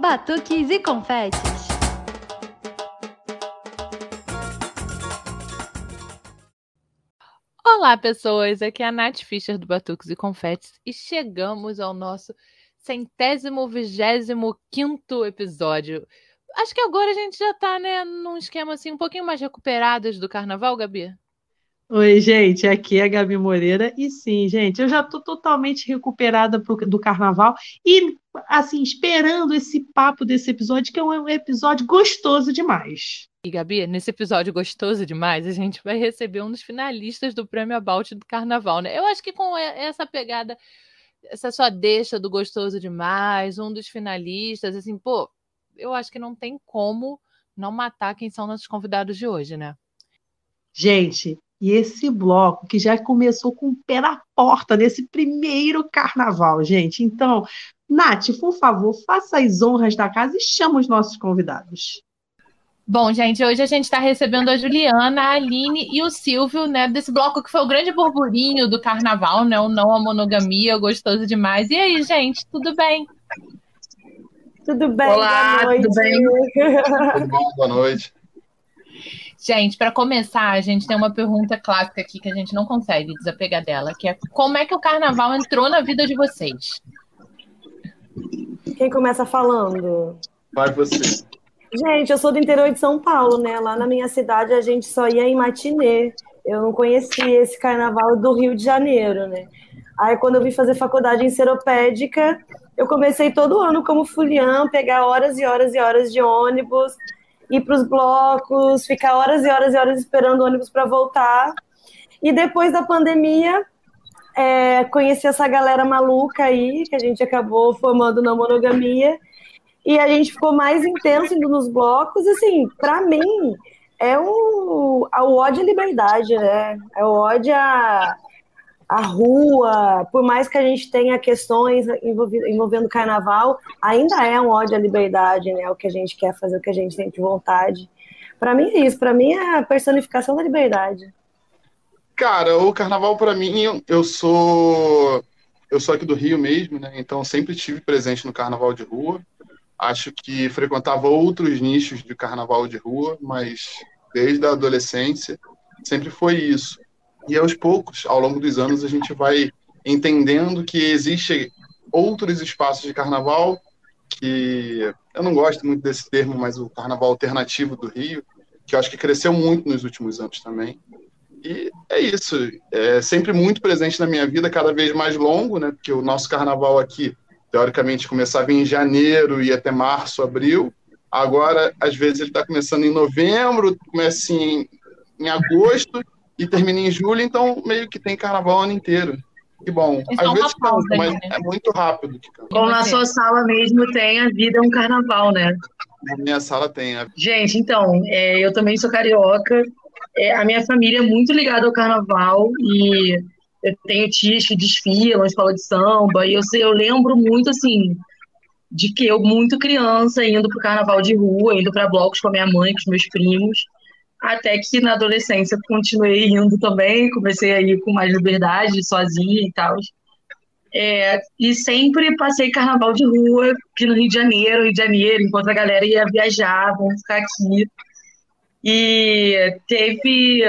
Batuques e confetes. Olá, pessoas! Aqui é a Nath Fischer do Batuques e Confetes e chegamos ao nosso centésimo, vigésimo quinto episódio. Acho que agora a gente já tá, né, num esquema assim um pouquinho mais recuperados do carnaval, Gabi. Oi, gente, aqui é a Gabi Moreira. E sim, gente, eu já estou totalmente recuperada pro, do carnaval e, assim, esperando esse papo desse episódio, que é um episódio gostoso demais. E, Gabi, nesse episódio gostoso demais, a gente vai receber um dos finalistas do Prêmio About do Carnaval, né? Eu acho que com essa pegada, essa sua deixa do gostoso demais, um dos finalistas, assim, pô, eu acho que não tem como não matar quem são nossos convidados de hoje, né? Gente, e esse bloco que já começou com o pé na porta nesse primeiro carnaval, gente. Então, Nath, por favor, faça as honras da casa e chama os nossos convidados. Bom, gente, hoje a gente está recebendo a Juliana, a Aline e o Silvio, né, desse bloco que foi o grande burburinho do carnaval, né, o não a monogamia, gostoso demais. E aí, gente, tudo bem? Tudo bem, Olá, boa noite. tudo bem? Tudo bom? Boa noite. Gente, para começar, a gente tem uma pergunta clássica aqui que a gente não consegue desapegar dela, que é como é que o carnaval entrou na vida de vocês? Quem começa falando? Vai você. Gente, eu sou do interior de São Paulo, né? Lá na minha cidade a gente só ia em matinê. Eu não conhecia esse carnaval do Rio de Janeiro, né? Aí quando eu vim fazer faculdade em seropédica, eu comecei todo ano como fulião, pegar horas e horas e horas de ônibus, ir para os blocos, ficar horas e horas e horas esperando o ônibus para voltar. E depois da pandemia, é, conheci essa galera maluca aí, que a gente acabou formando na monogamia, e a gente ficou mais intenso indo nos blocos. Assim, para mim, é um, o ódio à liberdade, né? É o ódio à, à rua. Por mais que a gente tenha questões envolvendo, carnaval, ainda é um ódio à liberdade, né? O que a gente quer fazer, o que a gente sente vontade. Para mim é isso. Para mim é a personificação da liberdade. Cara, o carnaval para mim, eu sou eu sou aqui do Rio mesmo, né? Então sempre tive presente no carnaval de rua. Acho que frequentava outros nichos de carnaval de rua, mas desde a adolescência sempre foi isso. E aos poucos, ao longo dos anos, a gente vai entendendo que existe outros espaços de carnaval que eu não gosto muito desse termo, mas o carnaval alternativo do Rio, que eu acho que cresceu muito nos últimos anos também. E é isso, é sempre muito presente na minha vida, cada vez mais longo, né? Porque o nosso carnaval aqui, teoricamente, começava em janeiro e até março, abril. Agora, às vezes, ele está começando em novembro, começa em, em agosto e termina em julho, então meio que tem carnaval o ano inteiro. Que bom. É Às uma vezes pausa mas né? é muito rápido. Como na sua sala mesmo tem, a vida é um carnaval, né? Na minha sala tem. a- Gente, então, é, eu também sou carioca. É, a minha família é muito ligada ao carnaval e eu tenho tias que desfilam, escola de samba, e eu, sei, eu lembro muito, assim, de que eu, muito criança, indo pro carnaval de rua, indo para blocos com a minha mãe, com os meus primos, até que na adolescência continuei indo também, comecei a ir com mais liberdade, sozinha e tal. É, e sempre passei carnaval de rua aqui no Rio de Janeiro, Rio de Janeiro, enquanto a galera ia viajar, vamos ficar aqui. E teve.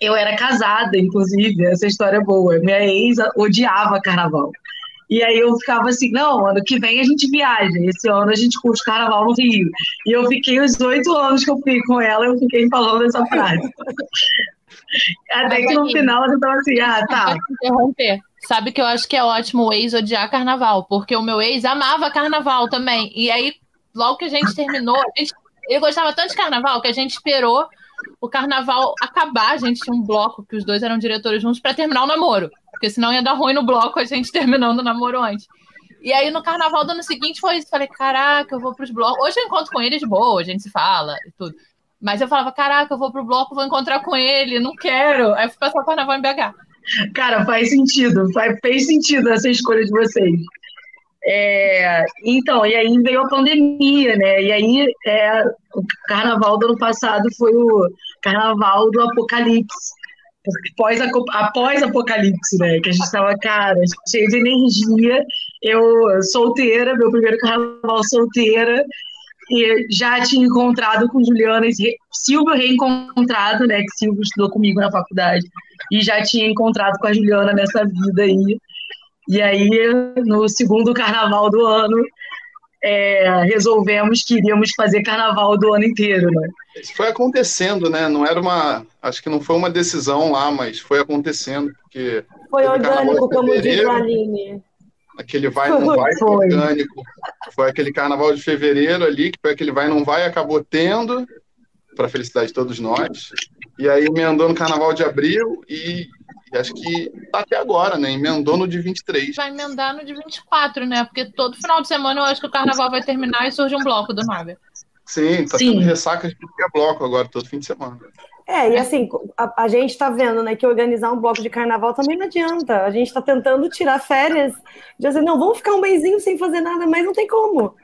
Eu era casada, inclusive, essa história é boa. Minha ex odiava carnaval. E aí eu ficava assim, não, ano que vem a gente viaja, esse ano a gente curte carnaval no Rio. E eu fiquei os oito anos que eu fiquei com ela, eu fiquei falando essa frase. Até que no final ela tava assim, ah, tá, interromper. Sabe que eu acho que é ótimo o ex odiar carnaval, porque o meu ex amava carnaval também. E aí, logo que a gente terminou, a gente, ele gostava tanto de carnaval que a gente esperou o carnaval acabar. A gente tinha um bloco que os dois eram diretores juntos para terminar o namoro, porque senão ia dar ruim no bloco a gente terminando o namoro antes. E aí, no carnaval do ano seguinte, foi isso. Falei, caraca, eu vou pros blocos. Hoje eu encontro com ele de boa, a gente se fala e tudo. Mas eu falava, caraca, eu vou pro bloco, vou encontrar com ele, não quero. Aí eu fui passar o carnaval em BH. Cara, faz sentido, faz, fez sentido essa escolha de vocês. É, então, e aí veio a pandemia, né? E aí é, o carnaval do ano passado foi o carnaval do apocalipse. Pós, após apocalipse, né? Que a gente tava, cara, cheio de energia eu solteira, meu primeiro carnaval solteira, e já tinha encontrado com Juliana, Silvio reencontrado, né, que Silvio estudou comigo na faculdade, e já tinha encontrado com a Juliana nessa vida aí. E aí, no segundo carnaval do ano, é, resolvemos que iríamos fazer carnaval do ano inteiro, né? Isso foi acontecendo, né? Não era uma. Acho que não foi uma decisão lá, mas foi acontecendo, porque. Foi orgânico, como diz a Aline. Aquele vai não vai foi orgânico. Foi aquele carnaval de fevereiro ali, que foi aquele vai não vai, acabou tendo, para felicidade de todos nós. E aí emendou no carnaval de abril e, e acho que tá até agora, né? Emendou no de 23. Vai emendar no de 24, né? Porque todo final de semana eu acho que o carnaval vai terminar e surge um bloco do nada. Sim, tá Sim. tendo ressaca de bloco agora, todo fim de semana. É, e assim, a, a gente está vendo né, que organizar um bloco de carnaval também não adianta. A gente está tentando tirar férias, dizer, não, vamos ficar um mêsinho sem fazer nada, mas não tem como.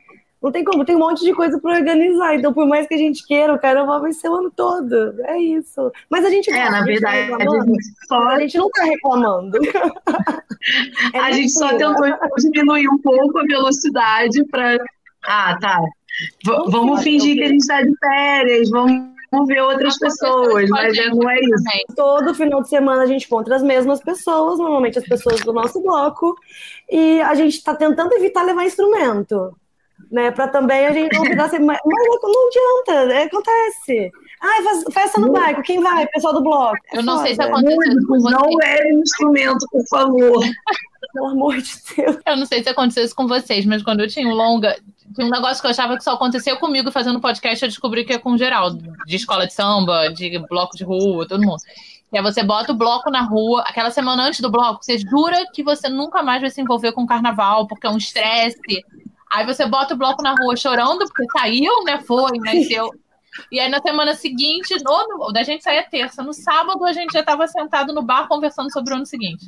Não tem como, tem um monte de coisa para organizar. Então, por mais que a gente queira, o carnaval vai ser o ano todo. É isso. Mas a gente. É, na verdade, a gente, só... a gente não está reclamando. é a gente só tentou diminuir um pouco a velocidade para. Ah, tá. V vamos fingir que a gente está de férias, vamos vamos ver outras pessoas, mas é, não é isso. Todo final de semana a gente encontra as mesmas pessoas, normalmente as pessoas do nosso bloco, e a gente está tentando evitar levar instrumento, né? Para também a gente não virar assim, mas não adianta, é, acontece. Ah, festa no bairro, quem vai? Pessoal do bloco. É eu não sei se aconteceu com você. Não é instrumento, por favor. Pelo amor de Deus. Eu não sei se aconteceu isso com vocês, mas quando eu tinha um longa, tinha um negócio que eu achava que só aconteceu comigo fazendo podcast, eu descobri que é com geral, de escola de samba, de bloco de rua, todo mundo. Que é você bota o bloco na rua, aquela semana antes do bloco, você jura que você nunca mais vai se envolver com carnaval, porque é um estresse. Aí você bota o bloco na rua chorando, porque saiu, né? Foi, nasceu. E aí na semana seguinte, no, da gente saía terça, no sábado a gente já estava sentado no bar conversando sobre o ano seguinte.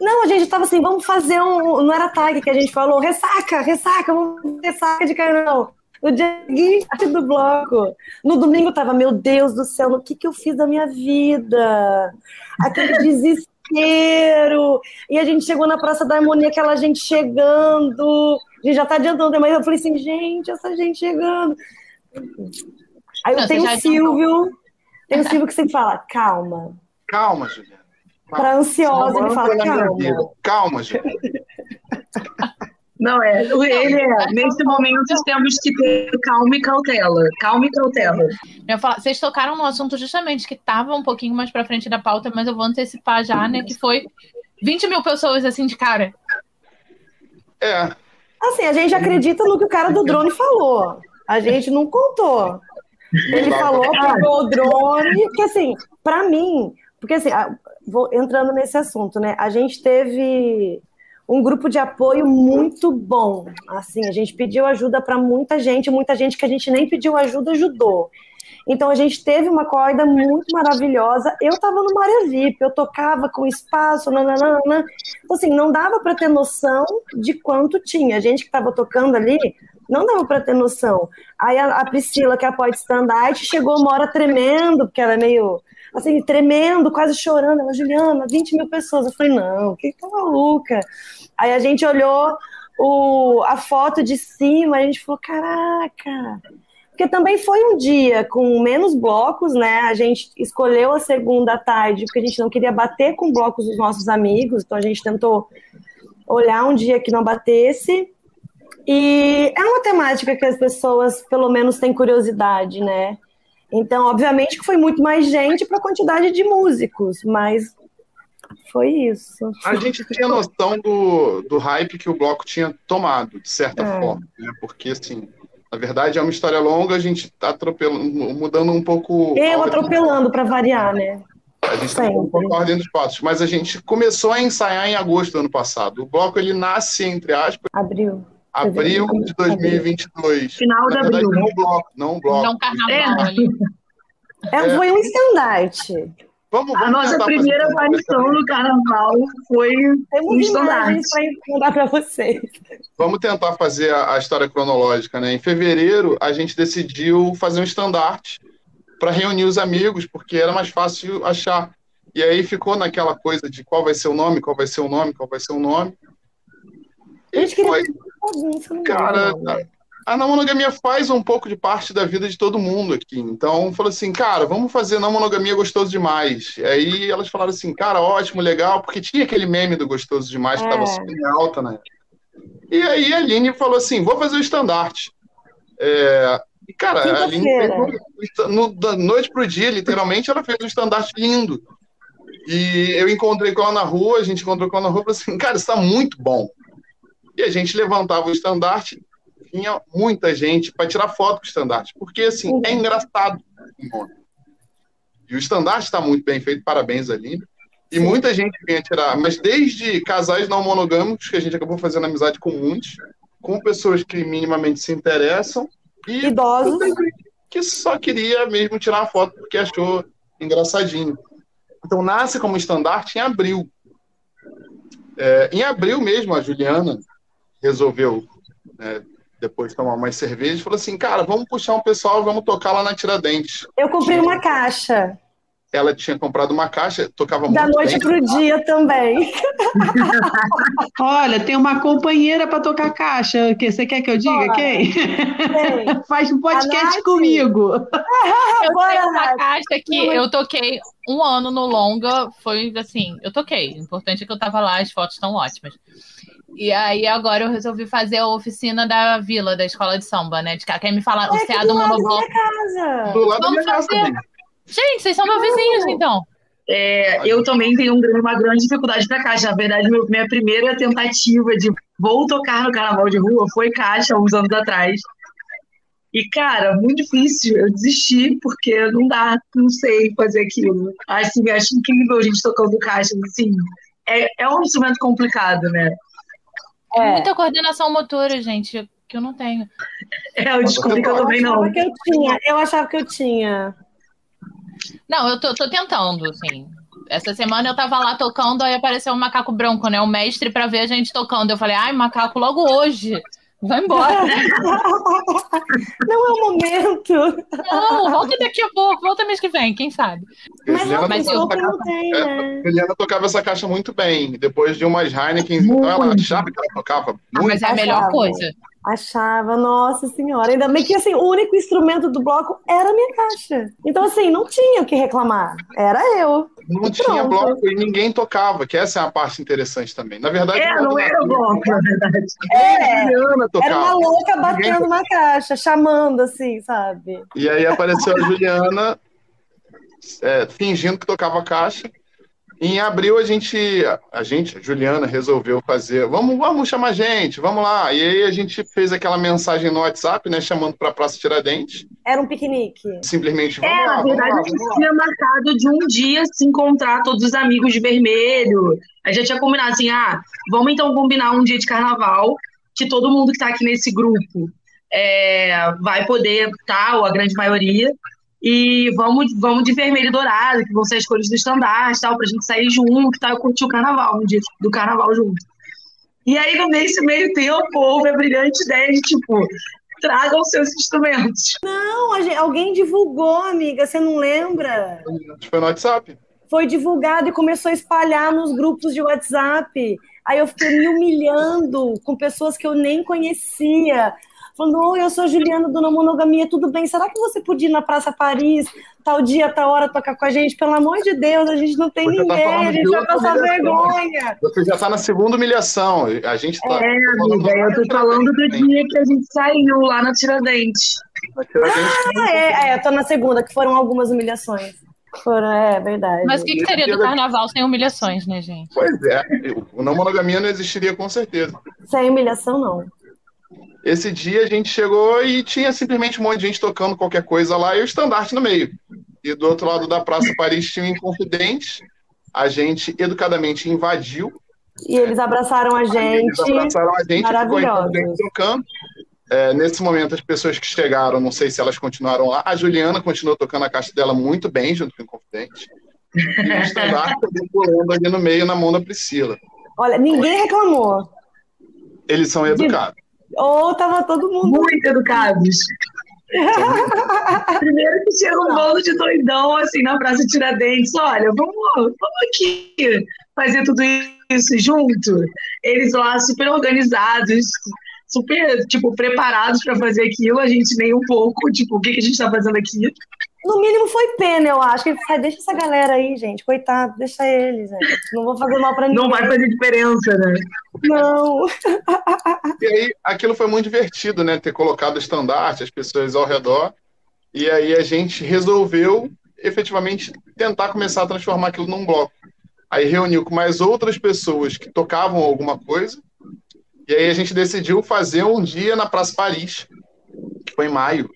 Não, a gente estava assim, vamos fazer um. Não era tag que a gente falou, ressaca, ressaca, vamos ressaca de carnaval. No dia seguinte do bloco. No domingo tava, meu Deus do céu, o que, que eu fiz da minha vida? Aquele desespero. E a gente chegou na Praça da Harmonia, aquela gente chegando. A gente já tá adiantando, mas eu falei assim, gente, essa gente chegando. Aí eu tenho o Silvio, tem o Silvio que sempre fala, calma. Calma, Juliana. Para ansiosa, ele fala, calma. Calma, Juliana. Não, é. Ele é. Nesse momento temos que ter calma e cautela. Calma e cautela. Eu falar, vocês tocaram no assunto justamente que estava um pouquinho mais para frente da pauta, mas eu vou antecipar já, né? Que foi 20 mil pessoas assim de cara. É. Assim, a gente acredita no que o cara do drone falou. A gente não contou. Ele falou pegou o drone, porque assim, para mim, porque assim, vou entrando nesse assunto, né? A gente teve um grupo de apoio muito bom. Assim, a gente pediu ajuda para muita gente, muita gente que a gente nem pediu ajuda ajudou. Então a gente teve uma corda muito maravilhosa. Eu estava no área VIP, eu tocava com espaço, nananana. Então, assim, não dava para ter noção de quanto tinha. A gente que estava tocando ali, não dava para ter noção. Aí a, a, Priscila, que apoia stand-up, chegou uma hora tremendo, porque ela é meio assim, tremendo, quase chorando. Ela, Juliana, 20 mil pessoas. Eu falei, não, que tá maluca. Aí a gente olhou o, a foto de cima, a gente falou, caraca. Porque também foi um dia com menos blocos, né? A gente escolheu a segunda tarde, porque a gente não queria bater com blocos dos nossos amigos, então a gente tentou olhar um dia que não batesse. E é uma temática que as pessoas, pelo menos, têm curiosidade, né? Então, obviamente que foi muito mais gente para a quantidade de músicos, mas foi isso. A gente tinha noção do, do hype que o bloco tinha tomado, de certa é. forma, né? Porque, assim, na verdade é uma história longa, a gente está atropelando, mudando um pouco. Eu atropelando para variar, né? A gente está um pouco a ordem dos passos, mas a gente começou a ensaiar em agosto do ano passado. O bloco ele nasce, entre aspas. Abril. Abril de 2022. Final de abril. Não um bloco, não um bloco. Não carnaval é. ali. É, foi um estandarte. Vamos, vamos a nossa primeira aparição no carnaval foi um estandarte. para vocês. Vamos tentar fazer a, a, história cronológica, né? Em fevereiro, a gente decidiu fazer um estandarte para reunir os amigos, porque era mais fácil achar. E aí ficou naquela coisa de qual vai ser o nome, qual vai ser o nome, qual vai ser o nome. E Gente, queria foi, fazer bagunça no cara. A não monogamia faz um pouco de parte da vida de todo mundo aqui. Então, falou assim, cara, vamos fazer não monogamia gostoso demais. E aí elas falaram assim, cara, ótimo, legal, porque tinha aquele meme do gostoso demais que É. estava super em alta, né? E aí a Aline falou assim, vou fazer o estandarte. É, e, cara, a Aline fez no- da noite pro dia, literalmente, ela fez um estandarte lindo. E eu encontrei com ela na rua, a gente encontrou com ela na rua e falou assim, cara, isso tá muito bom. E a gente levantava o estandarte, vinha muita gente para tirar foto com o estandarte, porque assim, é engraçado. E o estandarte está muito bem feito, parabéns, Aline. E muita gente vinha tirar, mas desde casais não monogâmicos, que a gente acabou fazendo amizade com muitos, com pessoas que minimamente se interessam, e Idosos. que só queria mesmo tirar foto porque achou engraçadinho. Então nasce como estandarte em abril. É, em abril mesmo, a Juliana resolveu, né, depois de tomar mais cerveja, falou assim, cara, vamos puxar um pessoal, vamos tocar lá na Tiradentes. Eu comprei uma caixa. Ela tinha comprado uma caixa, tocava Da muito noite bem. pro dia também. Olha, tem uma companheira para tocar caixa. Que você quer que eu diga Bora. quem? Tem. Faz um podcast comigo. Eu Bora, tenho uma caixa que eu toquei um ano no longa, foi assim, eu toquei. O importante é que eu tava lá, as fotos estão ótimas. E aí agora eu resolvi fazer a oficina da vila, da escola de samba, né? De cá. Quer me falar o É aqui CA do do lado da monobloco? minha casa. Do lado da Vamos minha casa fazer. também. Gente, vocês são meus vizinhos, então. É, eu também tenho um uma grande dificuldade para caixa. Na verdade, minha primeira tentativa de vou tocar no carnaval de rua foi caixa, uns anos atrás. E, cara, muito difícil. Eu desisti, porque não dá, não sei fazer aquilo. Assim, acho incrível a gente tocando caixa, assim. É, é um instrumento complicado, né? É. Muita coordenação motora, gente, que eu não tenho. É, eu descobri que eu Eu também não. achava que eu tinha. Eu achava que eu tinha. Não, eu tô, tô tentando, assim. Essa semana eu tava lá tocando, aí apareceu um macaco branco, né? O mestre pra ver a gente tocando. Eu falei, ai, macaco, logo hoje. Vai embora. Não é o momento. Não, volta daqui a pouco, volta mês que vem, quem sabe? Mas Juliana mas eu- tem, né? Juliana tocava essa caixa muito bem. Depois de umas Heineken, então ela achava que ela tocava Ah, muito mas é a melhor coisa. Achava, nossa senhora. Ainda bem que assim, o único instrumento do bloco era a minha caixa. Então, assim, não tinha o que reclamar. Era eu. Não E tinha pronto. bloco e ninguém tocava, que essa é a parte interessante também. Na verdade, É, não era bloco, na verdade. a Juliana Era uma tocava. louca batendo na caixa, chamando, assim, sabe? E aí apareceu a Juliana é, fingindo que tocava caixa. Em abril a gente, a gente, a Juliana, resolveu fazer, vamos, vamos chamar gente, vamos lá. E aí a gente fez aquela mensagem no WhatsApp, né, chamando para a Praça Tiradentes. Era um piquenique. Simplesmente, vamos É, lá, na vamos lá, verdade, a gente tinha marcado de um dia se encontrar todos os amigos de vermelho. A gente tinha combinado assim, ah, vamos então combinar um dia de carnaval, que todo mundo que tá aqui nesse grupo é, vai poder estar, ou a grande maioria, e vamos, vamos de vermelho e dourado, que vão ser as cores do estandarte, tal, pra gente sair junto, tal, e curtir o carnaval, um dia do carnaval junto. E aí, nesse meio tempo, houve a brilhante ideia de, tipo, tragam seus instrumentos. Não, a gente- alguém divulgou, amiga, você não lembra? Foi no WhatsApp. Foi divulgado e começou a espalhar nos grupos de WhatsApp. Aí eu fiquei me humilhando com pessoas que eu nem conhecia. Falando, oi, eu sou a Juliana do Não Monogamia, tudo bem? Será que você podia ir na Praça Paris, tal dia, tal hora, tocar com a gente? Pelo amor de Deus, a gente não tem Você tá ninguém, falando a gente vai passar humilhação. vergonha. Você já está na segunda humilhação. A gente tá. É, amiga, eu tô falando do dia que a gente saiu lá na Tiradentes. Ah, é, é, eu tô na segunda, que foram algumas humilhações. Foram, é verdade. Mas o que, que seria do carnaval sem humilhações, né, gente? Pois é, o não monogamia não existiria com certeza. Sem humilhação, não. Esse dia a gente chegou e tinha simplesmente um monte de gente tocando qualquer coisa lá e o estandarte no meio. E do outro lado da Praça Paris tinha um Inconfidente. A gente educadamente invadiu. E eles abraçaram a Eles gente. abraçaram a gente, ficou tocando. É, nesse momento, as pessoas que chegaram, não sei se elas continuaram lá. A Juliana continuou tocando a caixa dela muito bem, junto com o Inconfidente. E o estandarte pulando ali no meio, na mão da Priscila. Olha, ninguém reclamou. Eles são educados. Ou tava todo mundo. Muito educados. Primeiro que chega um bando de doidão assim na Praça Tiradentes. Olha, vamos, vamos aqui fazer tudo isso junto. Eles lá super organizados, super, tipo, preparados para fazer aquilo, a gente nem um pouco, tipo, o que, que a gente está fazendo aqui? No mínimo foi pena, eu acho. Ele falou, deixa essa galera aí, gente, coitado, deixa eles, né? Não vou fazer mal para ninguém. Não vai fazer diferença, né? Não. E aí, aquilo foi muito divertido, né? Ter colocado o estandarte, as pessoas ao redor. E aí a gente resolveu efetivamente tentar começar a transformar aquilo num bloco. Aí reuniu com mais outras pessoas que tocavam alguma coisa. E aí a gente decidiu fazer um dia na Praça Paris, que foi em maio.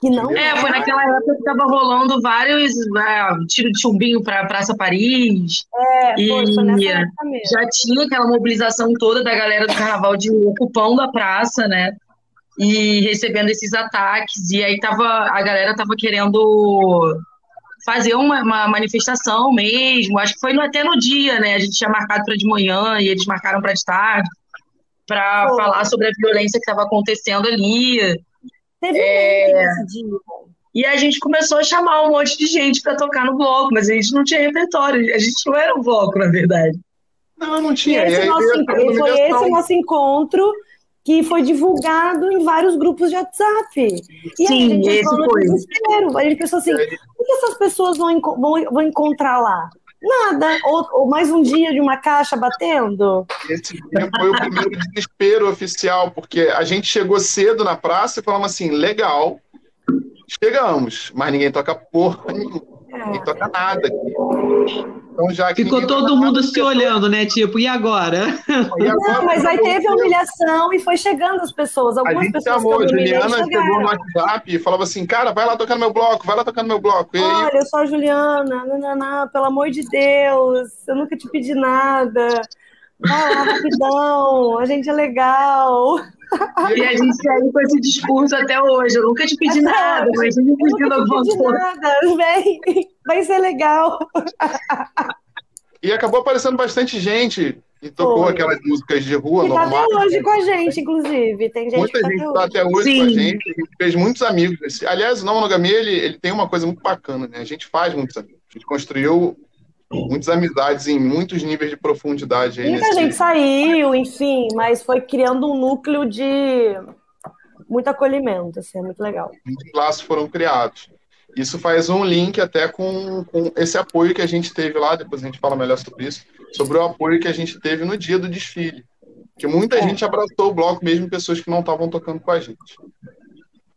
Que não É, foi naquela época que tava rolando vários é, tiro de chumbinho pra Praça Paris. É, E- foi, foi nessa época mesmo. Já tinha aquela mobilização toda da galera do carnaval de ocupando a praça, né? E recebendo esses ataques. E aí tava, a galera tava querendo fazer uma, uma manifestação mesmo. Acho que foi no- até no dia, né? A gente tinha marcado para de manhã e eles marcaram para de tarde para falar sobre a violência que estava acontecendo ali. Teve É. um nesse dia. E a gente começou a chamar um monte de gente para tocar no bloco, mas a gente não tinha repertório. A gente não era um bloco, na verdade. Não, não tinha. E esse aí nosso, foi esse nosso encontro que foi divulgado em vários grupos de WhatsApp. E Sim, a gente esse foi. desespero. A gente pensou assim, o que essas pessoas vão, vão, vão encontrar lá? Nada. Ou, ou mais um dia de uma caixa batendo? Esse dia foi o primeiro desespero oficial, porque a gente chegou cedo na praça e falamos assim: legal, chegamos, mas ninguém toca porra nenhuma, ninguém toca nada aqui. Então, já que Ficou ninguém todo mundo se olhando, né? Tipo, e agora? e agora Não, mas aí acabou teve a humilhação e foi chegando as pessoas. A Algumas gente pessoas chamou, que a Juliana chegou no. WhatsApp e falava assim: cara, vai lá tocar no meu bloco, vai lá tocar no meu bloco. E aí, Olha, eu sou a Juliana, nananá, pelo amor de Deus, eu nunca te pedi nada. Vai lá, rapidão, a gente é legal. E a gente segue com esse discurso até hoje. Eu nunca te pedi Até nada, hoje. mas eu me Eu pedindo nunca te alguma pedi coisa. nada, vem, vai ser legal. e acabou aparecendo bastante gente e tocou Foi. aquelas músicas de rua E tá até hoje com a gente, inclusive. Tem gente Muita que tá gente até hoje. até hoje Sim. com a gente, a gente fez muitos amigos. Aliás, o Não Monogamia, ele, ele tem uma coisa muito bacana, né? A gente faz muitos amigos. A gente construiu muitas amizades em muitos níveis de profundidade. Aí Muita nesse- gente saiu, enfim, mas foi criando um núcleo de muito acolhimento, assim, é muito legal. muitos laços foram criados. Isso faz um link até com, com esse apoio que a gente teve lá, depois a gente fala melhor sobre isso, sobre o apoio que a gente teve no dia do desfile. Que muita gente abraçou o bloco, mesmo pessoas que não estavam tocando com a gente.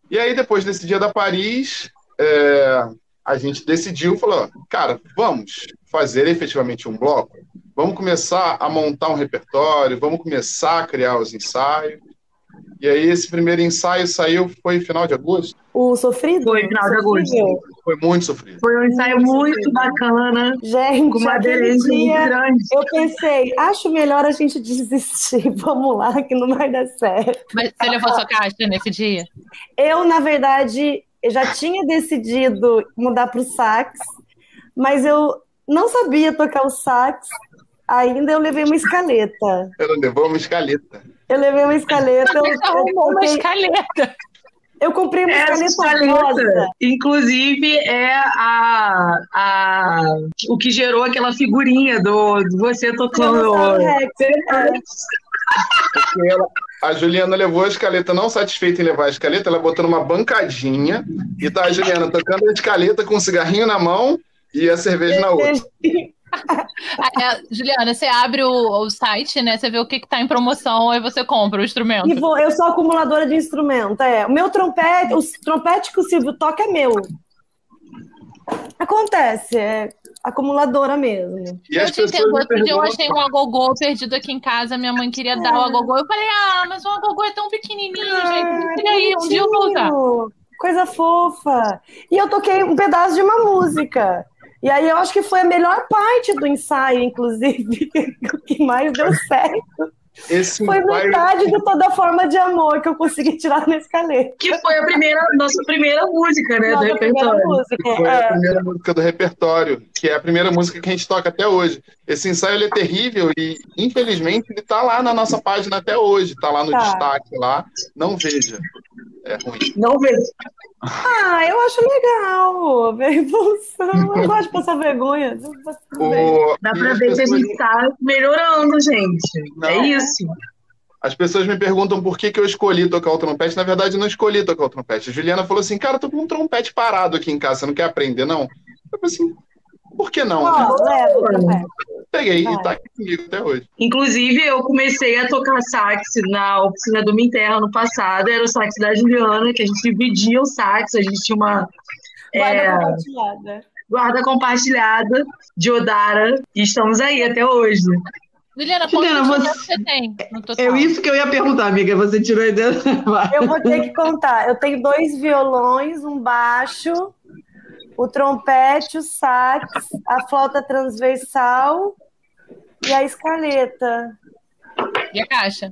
E aí, depois desse dia da Paris, é, a gente decidiu, falou, cara, vamos fazer efetivamente um bloco? Vamos começar a montar um repertório, vamos começar a criar os ensaios. E aí, esse primeiro ensaio saiu, foi final de agosto? O sofrido? Foi final de agosto. Foi muito sofrido. Foi um ensaio muito bacana, Gente, com uma muito dia grande. eu pensei, acho melhor a gente desistir, vamos lá, que não vai dar certo. Mas você levou sua caixa nesse dia? Eu, na verdade, já tinha decidido mudar para o sax, mas eu não sabia tocar o sax, ainda eu levei uma escaleta. Ela levou uma escaleta. Eu levei uma escaleta, eu, eu Arrumou uma escaleta. eu comprei uma Essa escaleta rosa. escaleta, inclusive, é a, a, o que gerou aquela figurinha do, do você tocando. Ela- a Juliana levou a escaleta, não satisfeita em levar a escaleta, ela botou numa bancadinha e tá a Juliana tocando a escaleta com um cigarrinho na mão e a cerveja na outra. Ah, é, Juliana, você abre o, o site, né? Você vê o que, que tá em promoção, aí você compra o instrumento. E vou, eu sou acumuladora de instrumento, é. O meu trompete, o trompete que o Silvio toca é meu. Acontece, é acumuladora mesmo. E eu te entendo. Outro dia eu achei um agogô perdido aqui em casa. Minha mãe queria dar o agogô. Eu falei, ah, mas o agogô é tão pequenininho, gente. E aí, um dia eu vou usar. Coisa fofa. E eu toquei um pedaço de uma música. E aí eu acho que foi a melhor parte do ensaio, inclusive, o que mais deu certo. Esse Foi ensaio- metade de toda forma de amor que eu consegui tirar na escaleta. Que foi a primeira, nossa primeira música, né? do Nossa primeira repertório. música. Foi a É. primeira música do repertório, que é a primeira música que a gente toca até hoje. Esse ensaio ele é terrível e, infelizmente, ele tá lá na nossa página até hoje, tá lá no Tá. destaque lá. Não veja. É ruim. Não vejo. Ah, eu acho legal ver a evolução. Eu gosto de passar vergonha. O- Dá pra as ver que a pessoas- gente tá melhorando, gente. Não. É isso. As pessoas me perguntam por que, que eu escolhi tocar o trompete. Na verdade, eu não escolhi tocar o trompete. A Juliana falou assim, cara, eu tô com um trompete parado aqui em casa, você não quer aprender, não? Eu falei assim, por que não? Ó, leva, leva. Peguei vai. e tá aqui comigo até hoje. Inclusive, eu comecei a tocar sax na oficina do Minterra ano passado. Era o sax da Juliana, que a gente dividia o sax. A gente tinha uma Guarda é, compartilhada. guarda compartilhada de Odara. E estamos aí até hoje. Juliana, Juliana, você- você tem no total? É isso que eu ia perguntar, amiga. Você tirou a ideia. Eu vou ter que contar. Eu tenho dois violões, um baixo, o trompete, o sax, a flauta transversal e a escaleta. E a caixa?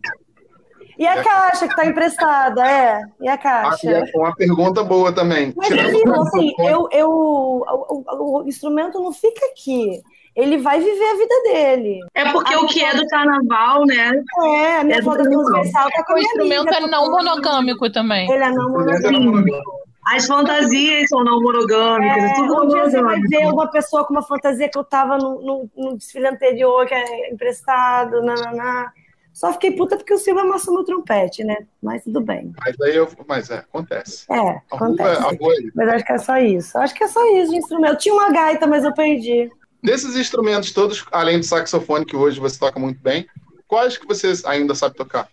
E a caixa que tá emprestada, é. E a Ah, caixa. e é uma pergunta boa também. Mas Tirando assim, o assim, eu, eu, o, o- o instrumento não fica aqui. Ele vai viver a vida dele. É porque Ah, o que é do carnaval, né? É, a minha É flauta transversal tá com a O instrumento amiga é não tocando. monogâmico também. Ele é não monogâmico. As fantasias são não monogâmicas, é, É, tudo um dia você vai ver uma pessoa com uma fantasia que eu tava no, no- no desfile anterior, que é emprestado, nananá. Só fiquei puta porque o Silvio amassou meu trompete, né? Mas tudo bem. Mas aí eu. Mas é, acontece. É, acontece. é. Mas acho que é só isso. Acho que é só isso de instrumento. Eu tinha uma gaita, mas eu perdi. Desses instrumentos todos, além do saxofone, que hoje você toca muito bem, quais que você ainda sabe tocar?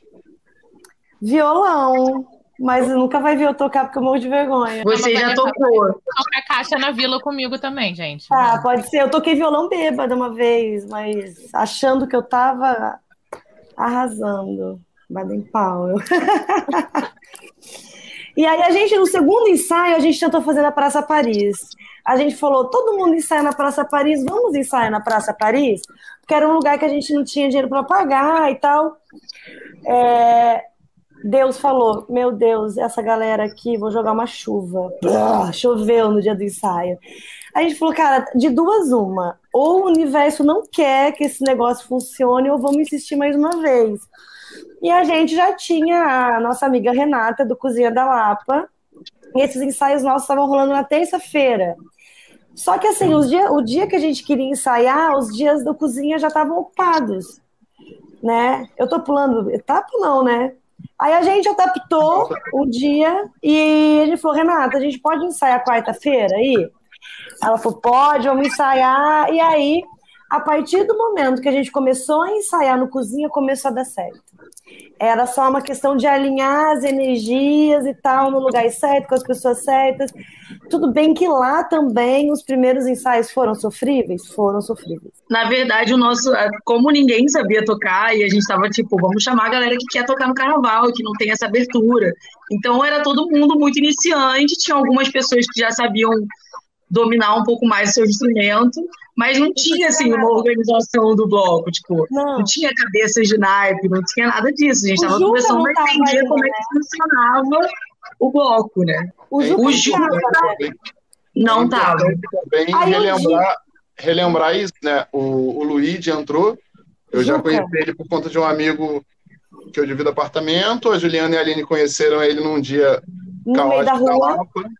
Violão. Mas nunca vai ver eu tocar porque eu morro de vergonha. Você já tocou. Toca a caixa na vila comigo também, gente. Ah, pode ser. Eu toquei violão bêbada uma vez, mas achando que eu tava arrasando. Baden Powell. e aí a gente, no segundo ensaio, a gente tentou fazer na Praça Paris. A gente falou, todo mundo ensaia na Praça Paris, vamos ensaiar na Praça Paris? Porque era um lugar que a gente não tinha dinheiro para pagar e tal. É, Deus falou, meu Deus, essa galera aqui, vou jogar uma chuva. Brá, choveu no dia do ensaio. A gente falou, cara, de duas uma. Ou o universo não quer que esse negócio funcione, ou vamos insistir mais uma vez. E a gente já tinha a nossa amiga Renata, do Cozinha da Lapa, e esses ensaios nossos estavam rolando na terça-feira. Só que assim, os dia, o dia que a gente queria ensaiar, os dias do cozinha já estavam ocupados. Né? Eu tô pulando etapa, não, né? Aí a gente adaptou um dia e a gente falou, Renata, a gente pode ensaiar quarta-feira aí? Ela falou, pode, vamos ensaiar. E aí, a partir do momento que a gente começou a ensaiar no cozinha, começou a dar certo. Era só uma questão de alinhar as energias e tal, no lugar certo, com as pessoas certas. Tudo bem que lá também os primeiros ensaios foram sofríveis? Foram sofríveis. Na verdade, o nosso, como ninguém sabia tocar, e a gente tava tipo, vamos chamar a galera que quer tocar no carnaval, que não tem essa abertura. Então era todo mundo muito iniciante, tinha algumas pessoas que já sabiam dominar um pouco mais o seu instrumento, mas não tinha assim uma organização do bloco, tipo, Não. não tinha cabeças de naipe, não tinha nada disso. A gente O estava Juca começando não a entender como é que funcionava o bloco, né? O É Juca O não Juca tava, né? Não É tava. importante Também Aí eu relembrar, relembrar isso, né? O, o Luigi entrou, eu já Juca. conheci ele por conta de um amigo que eu divido apartamento. A Juliana e a Aline conheceram ele num dia no meio da caótico rua. Lapa,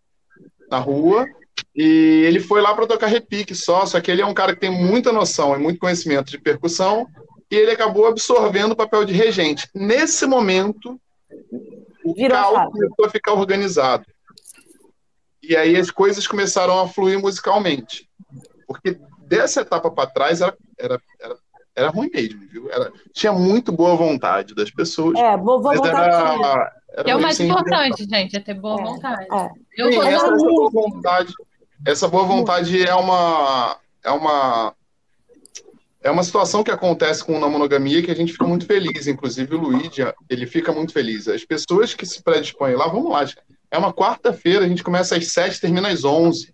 na rua. E ele foi lá para tocar repique só, só que ele é um cara que tem muita noção e muito conhecimento de percussão, e ele acabou absorvendo o papel de regente. Nesse momento, o Virou caos começou a ficar organizado. E aí as coisas começaram a fluir musicalmente. Porque dessa etapa para trás era, era, era, era ruim mesmo, viu? Era, tinha muito boa vontade das pessoas. É, pra você. era, era Que é o mais importante, gente, é ter boa É, vontade. é. Eu Sim, essa, boa vontade, essa boa vontade é uma é uma é uma situação que acontece com a monogamia que a gente fica muito feliz. Inclusive o Luigi, ele fica muito feliz. As pessoas que se predispõem lá, vamos lá. É uma quarta-feira, a gente começa às sete, termina às onze.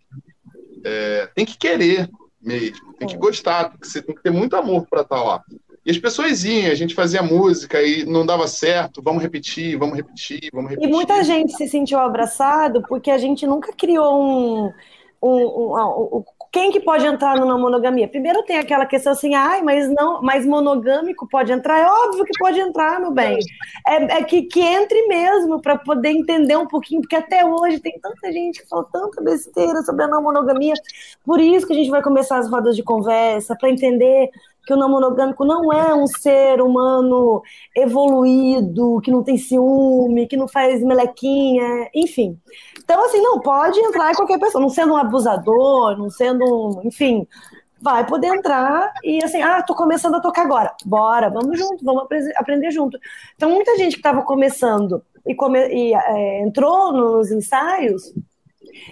É, tem que querer mesmo, tem que gostar, tem que, ser- tem que ter muito amor para estar lá. E as pessoas iam, a gente fazia música e não dava certo, vamos repetir, vamos repetir, vamos E repetir. muita gente se sentiu abraçado porque a gente nunca criou um. um, um, um, quem que pode entrar numa monogamia? Primeiro tem aquela questão assim, ai, mas não, mas monogâmico pode entrar? É óbvio que pode entrar, meu bem. É, é que, que entre mesmo para poder entender um pouquinho, porque até hoje tem tanta gente que fala tanta besteira sobre a não monogamia. Por isso que a gente vai começar as rodas de conversa, para entender que o não monogâmico não é um ser humano evoluído, que não tem ciúme, que não faz melequinha, enfim. Então, assim, não pode entrar qualquer pessoa, não sendo um abusador, não sendo um, enfim, vai poder entrar e assim, ah, tô começando a tocar agora. Bora, vamos junto, vamos aprender junto. Então, muita gente que estava começando e, come, e é, entrou nos ensaios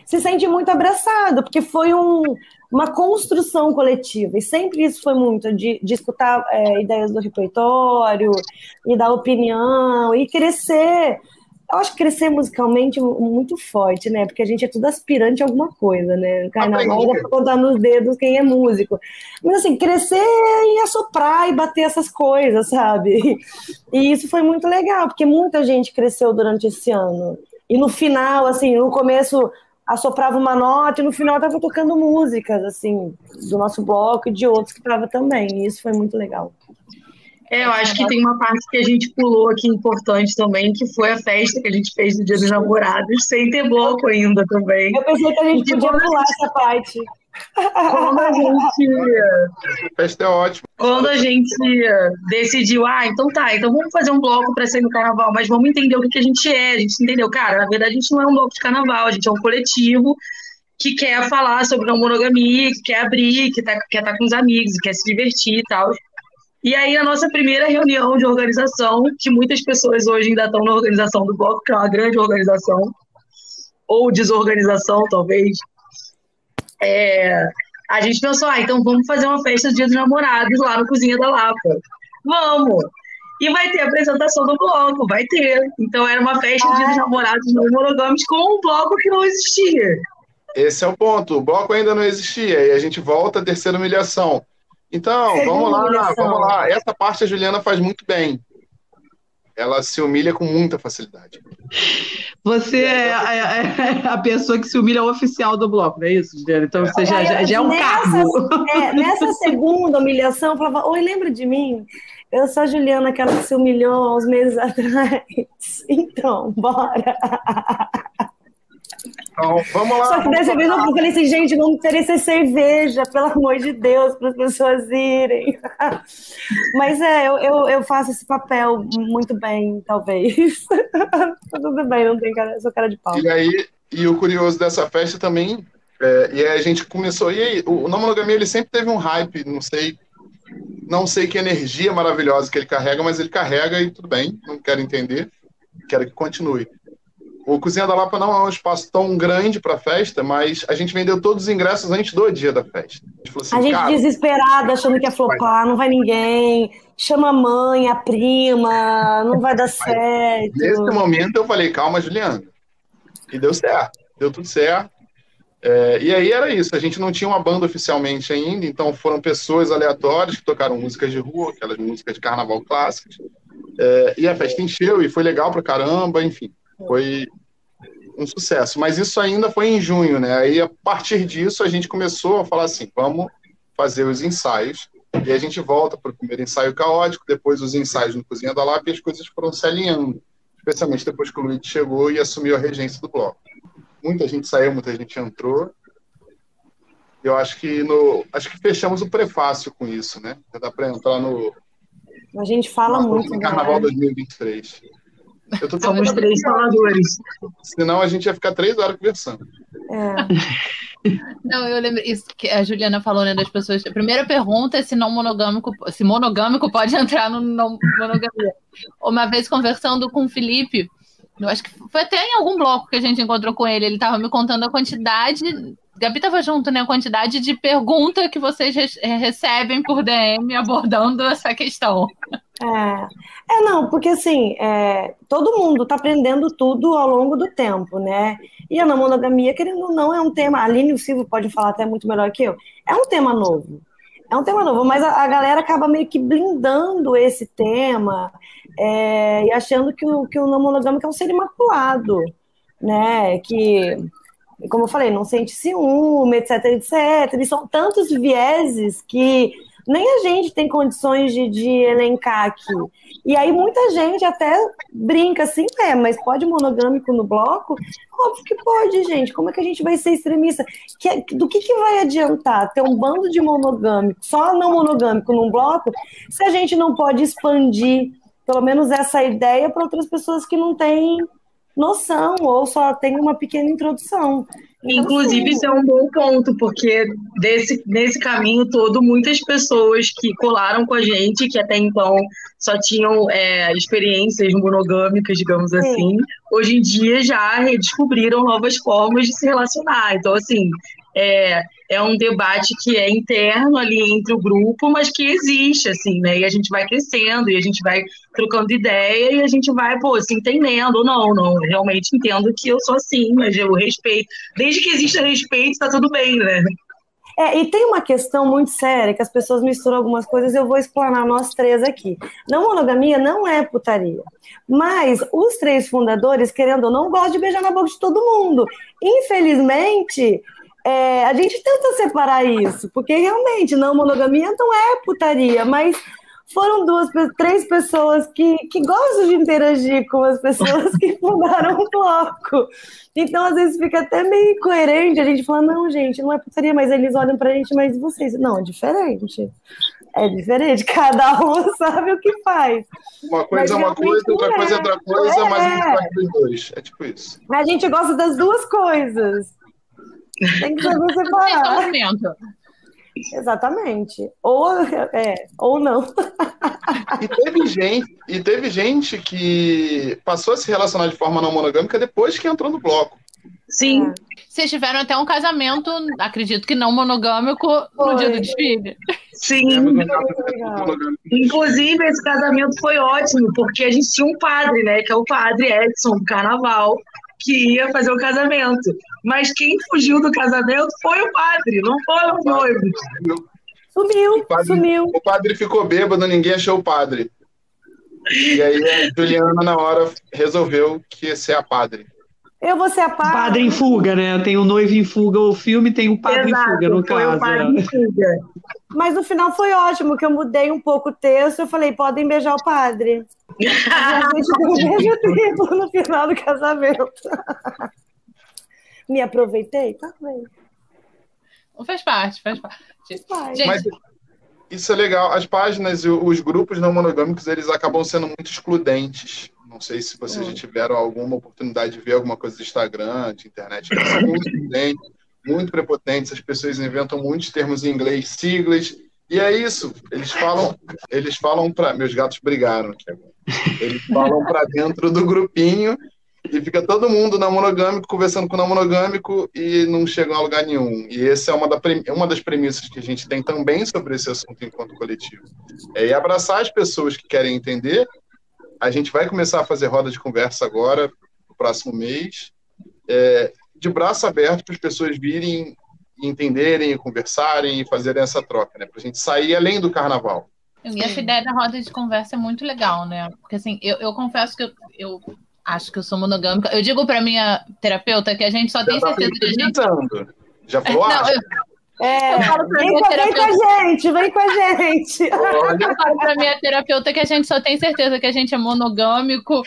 se sente muito abraçado, porque foi um, uma construção coletiva, e sempre isso foi muito, de, de escutar é, ideias do repertório, e dar opinião, e crescer. Eu acho que crescer musicalmente muito forte, né? Porque a gente é tudo aspirante a alguma coisa, né? Carnaval dá pra contar nos dedos quem é músico. Mas assim, crescer e assoprar e bater essas coisas, sabe? E isso foi muito legal, porque muita gente cresceu durante esse ano. E no final, assim, no começo assoprava uma nota e no final estava tocando músicas, assim, do nosso bloco e de outros que estavam também. E isso foi muito legal. É, eu acho que tem uma parte que a gente pulou aqui importante também, que foi a festa que a gente fez no Dia dos Namorados, sem ter bloco ainda também. Eu pensei que a gente podia pular essa parte. Quando a gente. festa é ótimo. Quando a gente decidiu, ah, então tá, então vamos fazer um bloco para sair no carnaval, mas vamos entender o que, que a gente é. A gente entendeu, cara, na verdade a gente não é um bloco de carnaval, a gente é um coletivo que quer falar sobre não monogamia, que quer abrir, que tá, quer estar tá com os amigos, quer se divertir e tal. E aí, a nossa primeira reunião de organização, que muitas pessoas hoje ainda estão na organização do bloco, que é uma grande organização, ou desorganização, talvez, é, a gente pensou, ah, então vamos fazer uma festa do Dia dos Namorados lá no Cozinha da Lapa. Vamos! E vai ter a apresentação do bloco, vai ter. Então era uma festa do Dia dos Namorados não monogâmicos com um bloco que não existia. Esse é o ponto. O bloco ainda não existia. E a gente volta à terceira humilhação. Então, Segunda vamos lá, humilhação. vamos lá. Essa parte a Juliana faz muito bem ela se humilha com muita facilidade. Você é, é, é, a pessoa que se humilha oficial do bloco, não é isso, Juliana? Então você já, já, já é um nessa, cargo. É, nessa segunda humilhação, eu falava, oi, lembra de mim? Eu sou a Juliana, aquela que se humilhou uns meses atrás. Então, bora. Então, vamos lá. Só que dessa vez eu falei assim, gente, não oferecer cerveja, pelo amor de Deus, para as pessoas irem. Mas é, eu, eu, eu, faço esse papel muito bem, talvez. Tudo bem, não tem cara, sou cara de pau. E aí, e o curioso dessa festa também, é, e aí a gente começou, e aí, o Monogamia, ele sempre teve um hype, não sei, não sei que energia maravilhosa que ele carrega, mas ele carrega e tudo bem, não quero entender, quero que continue. O Cozinha da Lapa não é um espaço tão grande para festa, mas a gente vendeu todos os ingressos antes do dia da festa. A gente, assim, a gente desesperada, achando que ia flopar, não vai ninguém. Chama a mãe, a prima, não vai dar certo. Nesse momento eu falei, calma, Juliana. E deu certo, deu tudo certo. É, e aí era isso, a gente não tinha uma banda oficialmente ainda, então foram pessoas aleatórias que tocaram músicas de rua, aquelas músicas de carnaval clássicas. É, e a festa encheu e foi legal pra caramba, enfim. Foi um sucesso. Mas isso ainda foi em junho, né? Aí, a partir disso, a gente começou a falar assim: vamos fazer os ensaios. E a gente volta para o primeiro ensaio caótico, depois os ensaios no Cozinha da Lapa e as coisas foram se alinhando. Especialmente depois que o Luiz chegou e assumiu a regência do bloco. Muita gente saiu, muita gente entrou. Eu acho que no, acho que fechamos o prefácio com isso, né? Dá para entrar no. A gente fala muito. No Carnaval né? 2023. Eu tô Somos três faladores. Senão a gente ia ficar três horas conversando. É. Não, eu lembro isso que a Juliana falou, né, das pessoas. A primeira pergunta é se não monogâmico, se monogâmico pode entrar no não monogamia. Uma vez conversando com o Felipe, eu acho que foi até em algum bloco que a gente encontrou com ele, ele estava me contando a quantidade Gabi estava junto, né? A quantidade de pergunta que vocês re recebem por DM abordando essa questão. É, é não, porque assim, é, todo mundo está aprendendo tudo ao longo do tempo, né? E a não monogamia, querendo ou não, é um tema. A Aline e o Silvio pode falar até muito melhor que eu. É um tema novo. É um tema novo, mas a, a galera acaba meio que blindando esse tema é, e achando que o, que o não monogâmico é um ser imaculado, né? Que como eu falei, não sente ciúme, etc, etc. E são tantos vieses que nem a gente tem condições de, de elencar aqui. E aí muita gente até brinca assim, é, mas pode monogâmico no bloco? Óbvio que pode, gente. Como é que a gente vai ser extremista? Que, do que, que vai adiantar ter um bando de monogâmico, só não monogâmico num bloco, se a gente não pode expandir pelo menos essa ideia para outras pessoas que não têm noção ou só têm uma pequena introdução. Então, Inclusive, isso é um bom ponto, porque desse, nesse caminho todo, muitas pessoas que colaram com a gente, que até então só tinham é, experiências monogâmicas, digamos Sim. assim, hoje em dia já redescobriram novas formas de se relacionar. Então, assim, é, é um debate que é interno ali entre o grupo, mas que existe, assim, né? E a gente vai crescendo, e a gente vai trocando ideia, e a gente vai, pô, se entendendo, não, não, realmente entendo que eu sou assim, mas eu respeito. Desde que exista respeito, tá tudo bem, né? É, e tem uma questão muito séria, que as pessoas misturam algumas coisas, eu vou explanar nós três aqui. Não monogamia não é putaria. Mas os três fundadores, querendo ou não, gostam de beijar na boca de todo mundo. Infelizmente, é, a gente tenta separar isso, porque realmente não monogamia não é putaria, mas foram duas, três pessoas que, que gostam de interagir com as pessoas que fundaram o bloco. Então, às vezes, fica até meio incoerente a gente falar, não, gente, não é putaria, mas eles olham pra gente, mas vocês. Não, é diferente. É diferente, cada um sabe o que faz. Uma coisa é uma coisa, outra coisa é outra coisa, é. mas a gente faz dos dois. É tipo isso. A gente gosta das duas coisas. Tem que saber separar. Exatamente. Ou, é, ou não. E teve, gente, e teve gente que passou a se relacionar de forma não monogâmica depois que entrou no bloco. Sim. É. Vocês tiveram até um casamento, acredito que não monogâmico, foi. no dia do desfile. Sim. Inclusive, esse casamento foi ótimo, porque a gente tinha um padre, né? Que é o padre Edson, do carnaval que ia fazer o casamento. Mas quem fugiu do casamento foi o padre, não foram os noivos. Sumiu, o padre, sumiu. O padre ficou bêbado, ninguém achou o padre. E aí a Juliana, na hora, resolveu que ia ser a padre. Eu vou ser a padre. Padre em fuga, né? Tem o noivo em fuga, o filme tem o padre Exato, em fuga, no caso. O padre em fuga. Mas no final foi ótimo, que eu mudei um pouco o texto, eu falei, podem beijar o padre. a gente deu um beijo triplo no final do casamento. Me aproveitei? Tá bem. Faz parte, faz parte. Gente, Mas isso é legal. As páginas e os grupos não monogâmicos, eles acabam sendo muito excludentes. Não sei se vocês já tiveram alguma oportunidade de ver alguma coisa do Instagram, de internet. São muito excludentes, muito prepotentes. As pessoas inventam muitos termos em inglês, siglas. E é isso. Eles falam, eles falam para meus gatos brigaram aqui agora. Eles falam para dentro do grupinho e fica todo mundo não monogâmico conversando com não monogâmico e não chegam a lugar nenhum. E essa é uma, da, uma das premissas que a gente tem também sobre esse assunto enquanto coletivo. É abraçar as pessoas que querem entender. A gente vai começar a fazer roda de conversa agora, no próximo mês, é, de braço aberto para as pessoas virem entenderem, conversarem e fazerem essa troca, né? Para a gente sair além do carnaval. E essa ideia da roda de conversa é muito legal, né? Porque assim, eu, eu confesso que eu, eu acho que eu sou monogâmica. Eu digo para minha terapeuta que a gente só Já tem tá certeza de a gente. Já falou, Não, eu, É, Eu falo pra vem, minha com, vem com terapeuta. a gente, vem com a gente. eu falo pra minha terapeuta que a gente só tem certeza que a gente é monogâmico.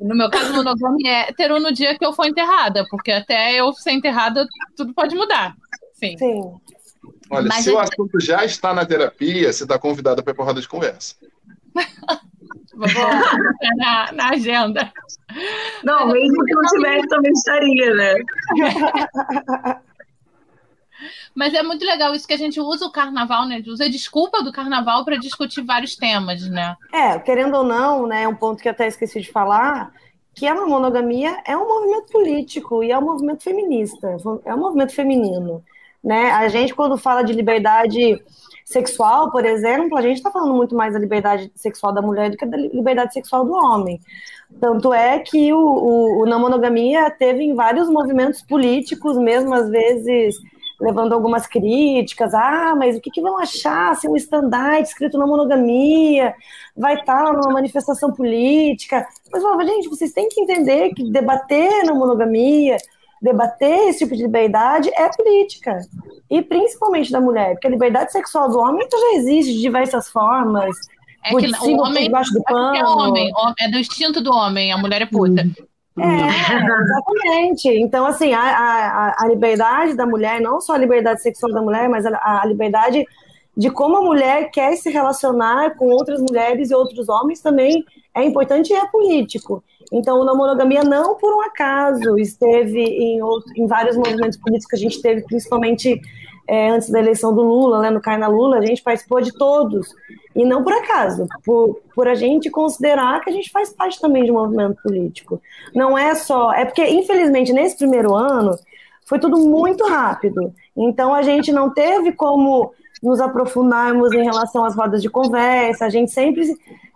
No meu caso, monogâmico é hétero no dia que eu for enterrada, porque até eu ser enterrada, tudo pode mudar. Sim. Sim. Olha, Mas se eu- o assunto já está na terapia, você está convidada para roda de conversa. Vou na, na agenda. Não, mesmo que não tivesse, também estaria, né? Mas é muito legal isso que a gente usa o carnaval, né? Usa a desculpa do carnaval para discutir vários temas, né? É, querendo ou não, né, um ponto que eu até esqueci de falar, que a monogamia é um movimento político e é um movimento feminista, é um movimento feminino, né? A gente quando fala de liberdade sexual, por exemplo, a gente está falando muito mais da liberdade sexual da mulher do que da liberdade sexual do homem. Tanto é que o, o, o não monogamia teve em vários movimentos políticos, mesmo às vezes levando algumas críticas. Ah, mas o que, que vão achar se um estandarte escrito na monogamia vai estar numa manifestação política? Mas eu falava, gente, vocês têm que entender que debater na monogamia debater esse tipo de liberdade é política. E principalmente da mulher, porque a liberdade sexual do homem então já existe de diversas formas. É que o homem debaixo do é, é pano. homem, é do instinto do homem, a mulher é puta. É, exatamente. Então, assim, a, a, a liberdade da mulher, não só a liberdade sexual da mulher, mas a, a liberdade de como a mulher quer se relacionar com outras mulheres e outros homens também é importante e é político. Então, a monogamia não por um acaso esteve em, outro, em vários movimentos políticos que a gente teve, principalmente é, antes da eleição do Lula, né, no Carna Lula, a gente participou de todos. E não por acaso, por, por a gente considerar que a gente faz parte também de um movimento político. Não é só. É porque, infelizmente, nesse primeiro ano, foi tudo muito rápido. Então, a gente não teve como nos aprofundarmos em relação às rodas de conversa. A gente sempre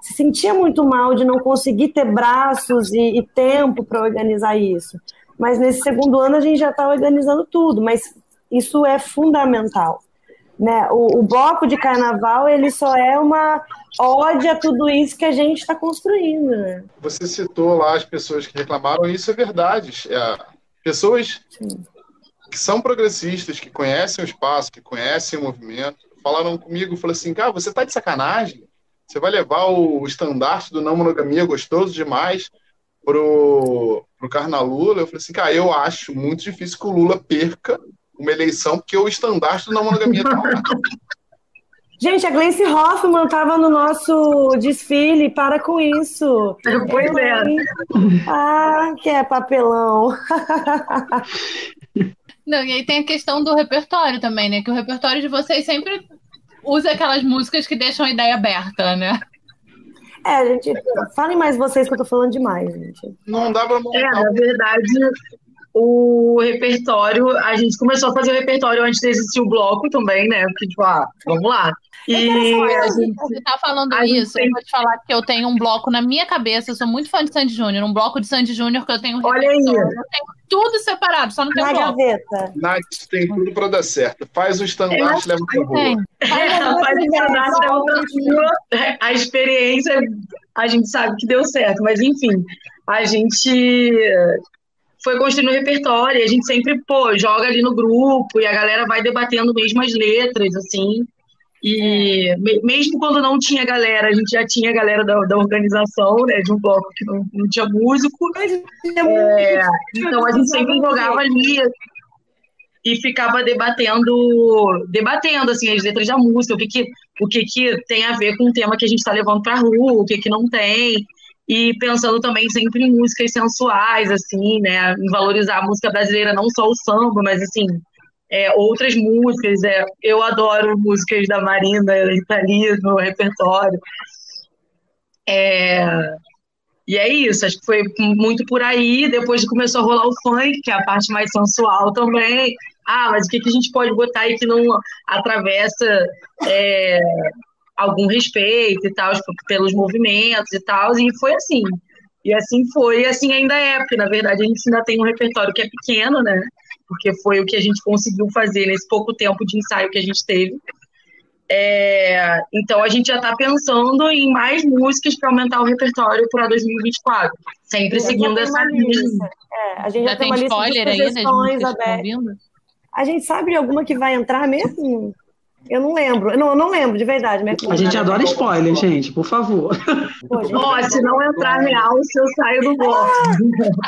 se sentia muito mal de não conseguir ter braços e, e tempo para organizar isso. Mas nesse segundo ano a gente já está organizando tudo, mas isso é fundamental. Né? O, o, bloco de carnaval ele só é uma ode a tudo isso que a gente está construindo. Né? Você citou lá as pessoas que reclamaram, e isso é verdade. É, pessoas Sim que são progressistas, que conhecem o espaço, que conhecem o movimento, falaram comigo, falaram assim, cara, você tá de sacanagem? Você vai levar o estandarte do não monogamia gostoso demais pro, pro Carna Lula? Eu falei assim, cara, eu acho muito difícil que o Lula perca uma eleição, porque o estandarte não monogamia tá lá. Gente, a Gleice Hoffman estava no nosso desfile, para com isso. Pois é. Ah, que é papelão. Não, e aí tem a questão do repertório também, né? Que o repertório de vocês sempre usa aquelas músicas que deixam a ideia aberta, né? É, gente, falem mais vocês que eu tô falando demais, gente. Não dá pra montar. É, na verdade, o repertório, a gente começou a fazer o repertório antes de existir o bloco também, né? Porque, tipo, ah, vamos lá. E a gente, Você tá falando isso, tem- eu vou te falar que eu tenho um bloco na minha cabeça, eu sou muito fã de Sandy Júnior, um bloco de Sandy Júnior que eu tenho um Olha aí. Eu tenho tudo separado, só não tem Na bloco. gaveta. Nath, tem tudo pra dar certo. Faz o estandarte e leva pra rua. Tem. É, faz o cadastro, é outra coisa. a experiência, a gente sabe que deu certo, mas enfim, a gente foi construindo o repertório, e a gente sempre, pô, joga ali no grupo, e a galera vai debatendo mesmo as letras, assim, e me- mesmo quando não tinha galera, a gente já tinha galera da, da organização, né, de um bloco que não, não tinha músico, É, então a gente sempre jogava ali e ficava debatendo, debatendo assim as letras da música, o que que, o que, que tem a ver com o tema que a gente está levando para a rua, o que que não tem, e pensando também sempre em músicas sensuais, assim, né, em valorizar a música brasileira, não só o samba, mas assim é, outras músicas. É, eu adoro músicas da Marina e Thalys no repertório. É, e é isso, acho que foi muito por aí. Depois começou a rolar o funk, que é a parte mais sensual também. Ah, mas o que, que a gente pode botar aí que não atravessa é, algum respeito e tal, tipo, pelos movimentos e tal? E foi assim. E assim foi, e assim ainda é, porque na verdade a gente ainda tem um repertório que é pequeno, né? Porque foi o que a gente conseguiu fazer nesse pouco tempo de ensaio que a gente teve. É, então a gente já está pensando em mais músicas para aumentar o repertório para 2024, sempre seguindo essa linha. lista. É, a gente já, Já tem tem uma lista de spoiler aí abertas. vindo? A gente sabe de alguma que vai entrar mesmo? Eu não lembro. Não, eu não lembro, de verdade. Minha A gente adora spoiler, gente, por favor. Pô, gente, Ó, se não entrar real, se eu saio do bloco.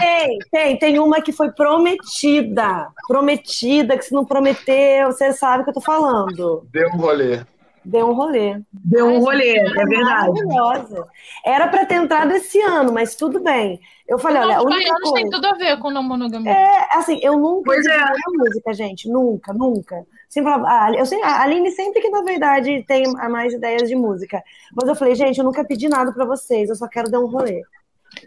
Tem, tem, tem uma que foi prometida. Prometida, que se não prometer, você sabe o que eu tô falando. Deu um rolê. Deu um rolê. Deu um rolê, é verdade. Maravilhosa. Era pra ter entrado esse ano, mas tudo bem. Eu falei, olha, a única coisa... têm tudo a ver com não monogamia. É, assim, eu nunca Pois é. música, gente. Nunca, nunca. Sempre falava, ah, eu sei, a Aline sempre que, na verdade, tem a mais ideias de música. Mas eu falei, gente, eu nunca pedi nada pra vocês, eu só quero dar um rolê.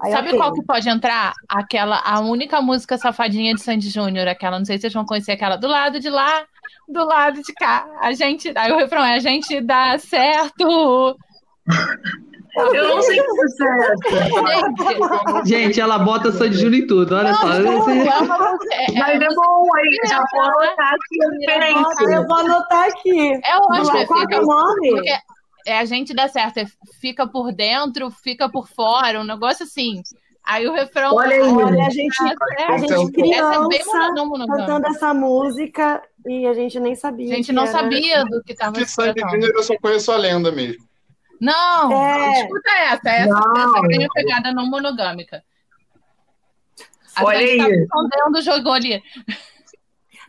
Aí, Sabe ok. qual que pode entrar? Aquela, a única música safadinha de Sandy Júnior, aquela, não sei se vocês vão conhecer aquela, do lado de lá, do lado de cá. A gente, aí o refrão é, a gente dá certo. Eu não sei se isso é Gente, Gente, ela bota Sandy Júnior em tudo, olha só. não, é é, Mas é bom, aí já vou anotar aqui a eu vou anotar aqui. é ótimo, Qual que é o porque é a gente dá certo, é fica por dentro, fica por fora, um negócio assim. Aí o refrão. Olha aí. Olha, a gente, é, a gente Essa é criança bem mono- monogâmico. cantando essa música e a gente nem sabia. A gente que não era- sabia do que tava De se Sandy. Júnior eu só conheço a lenda mesmo. Não, É. escuta essa. Essa, Não. essa tem a pegada não monogâmica. A Olha gente aí. tá jogou ali.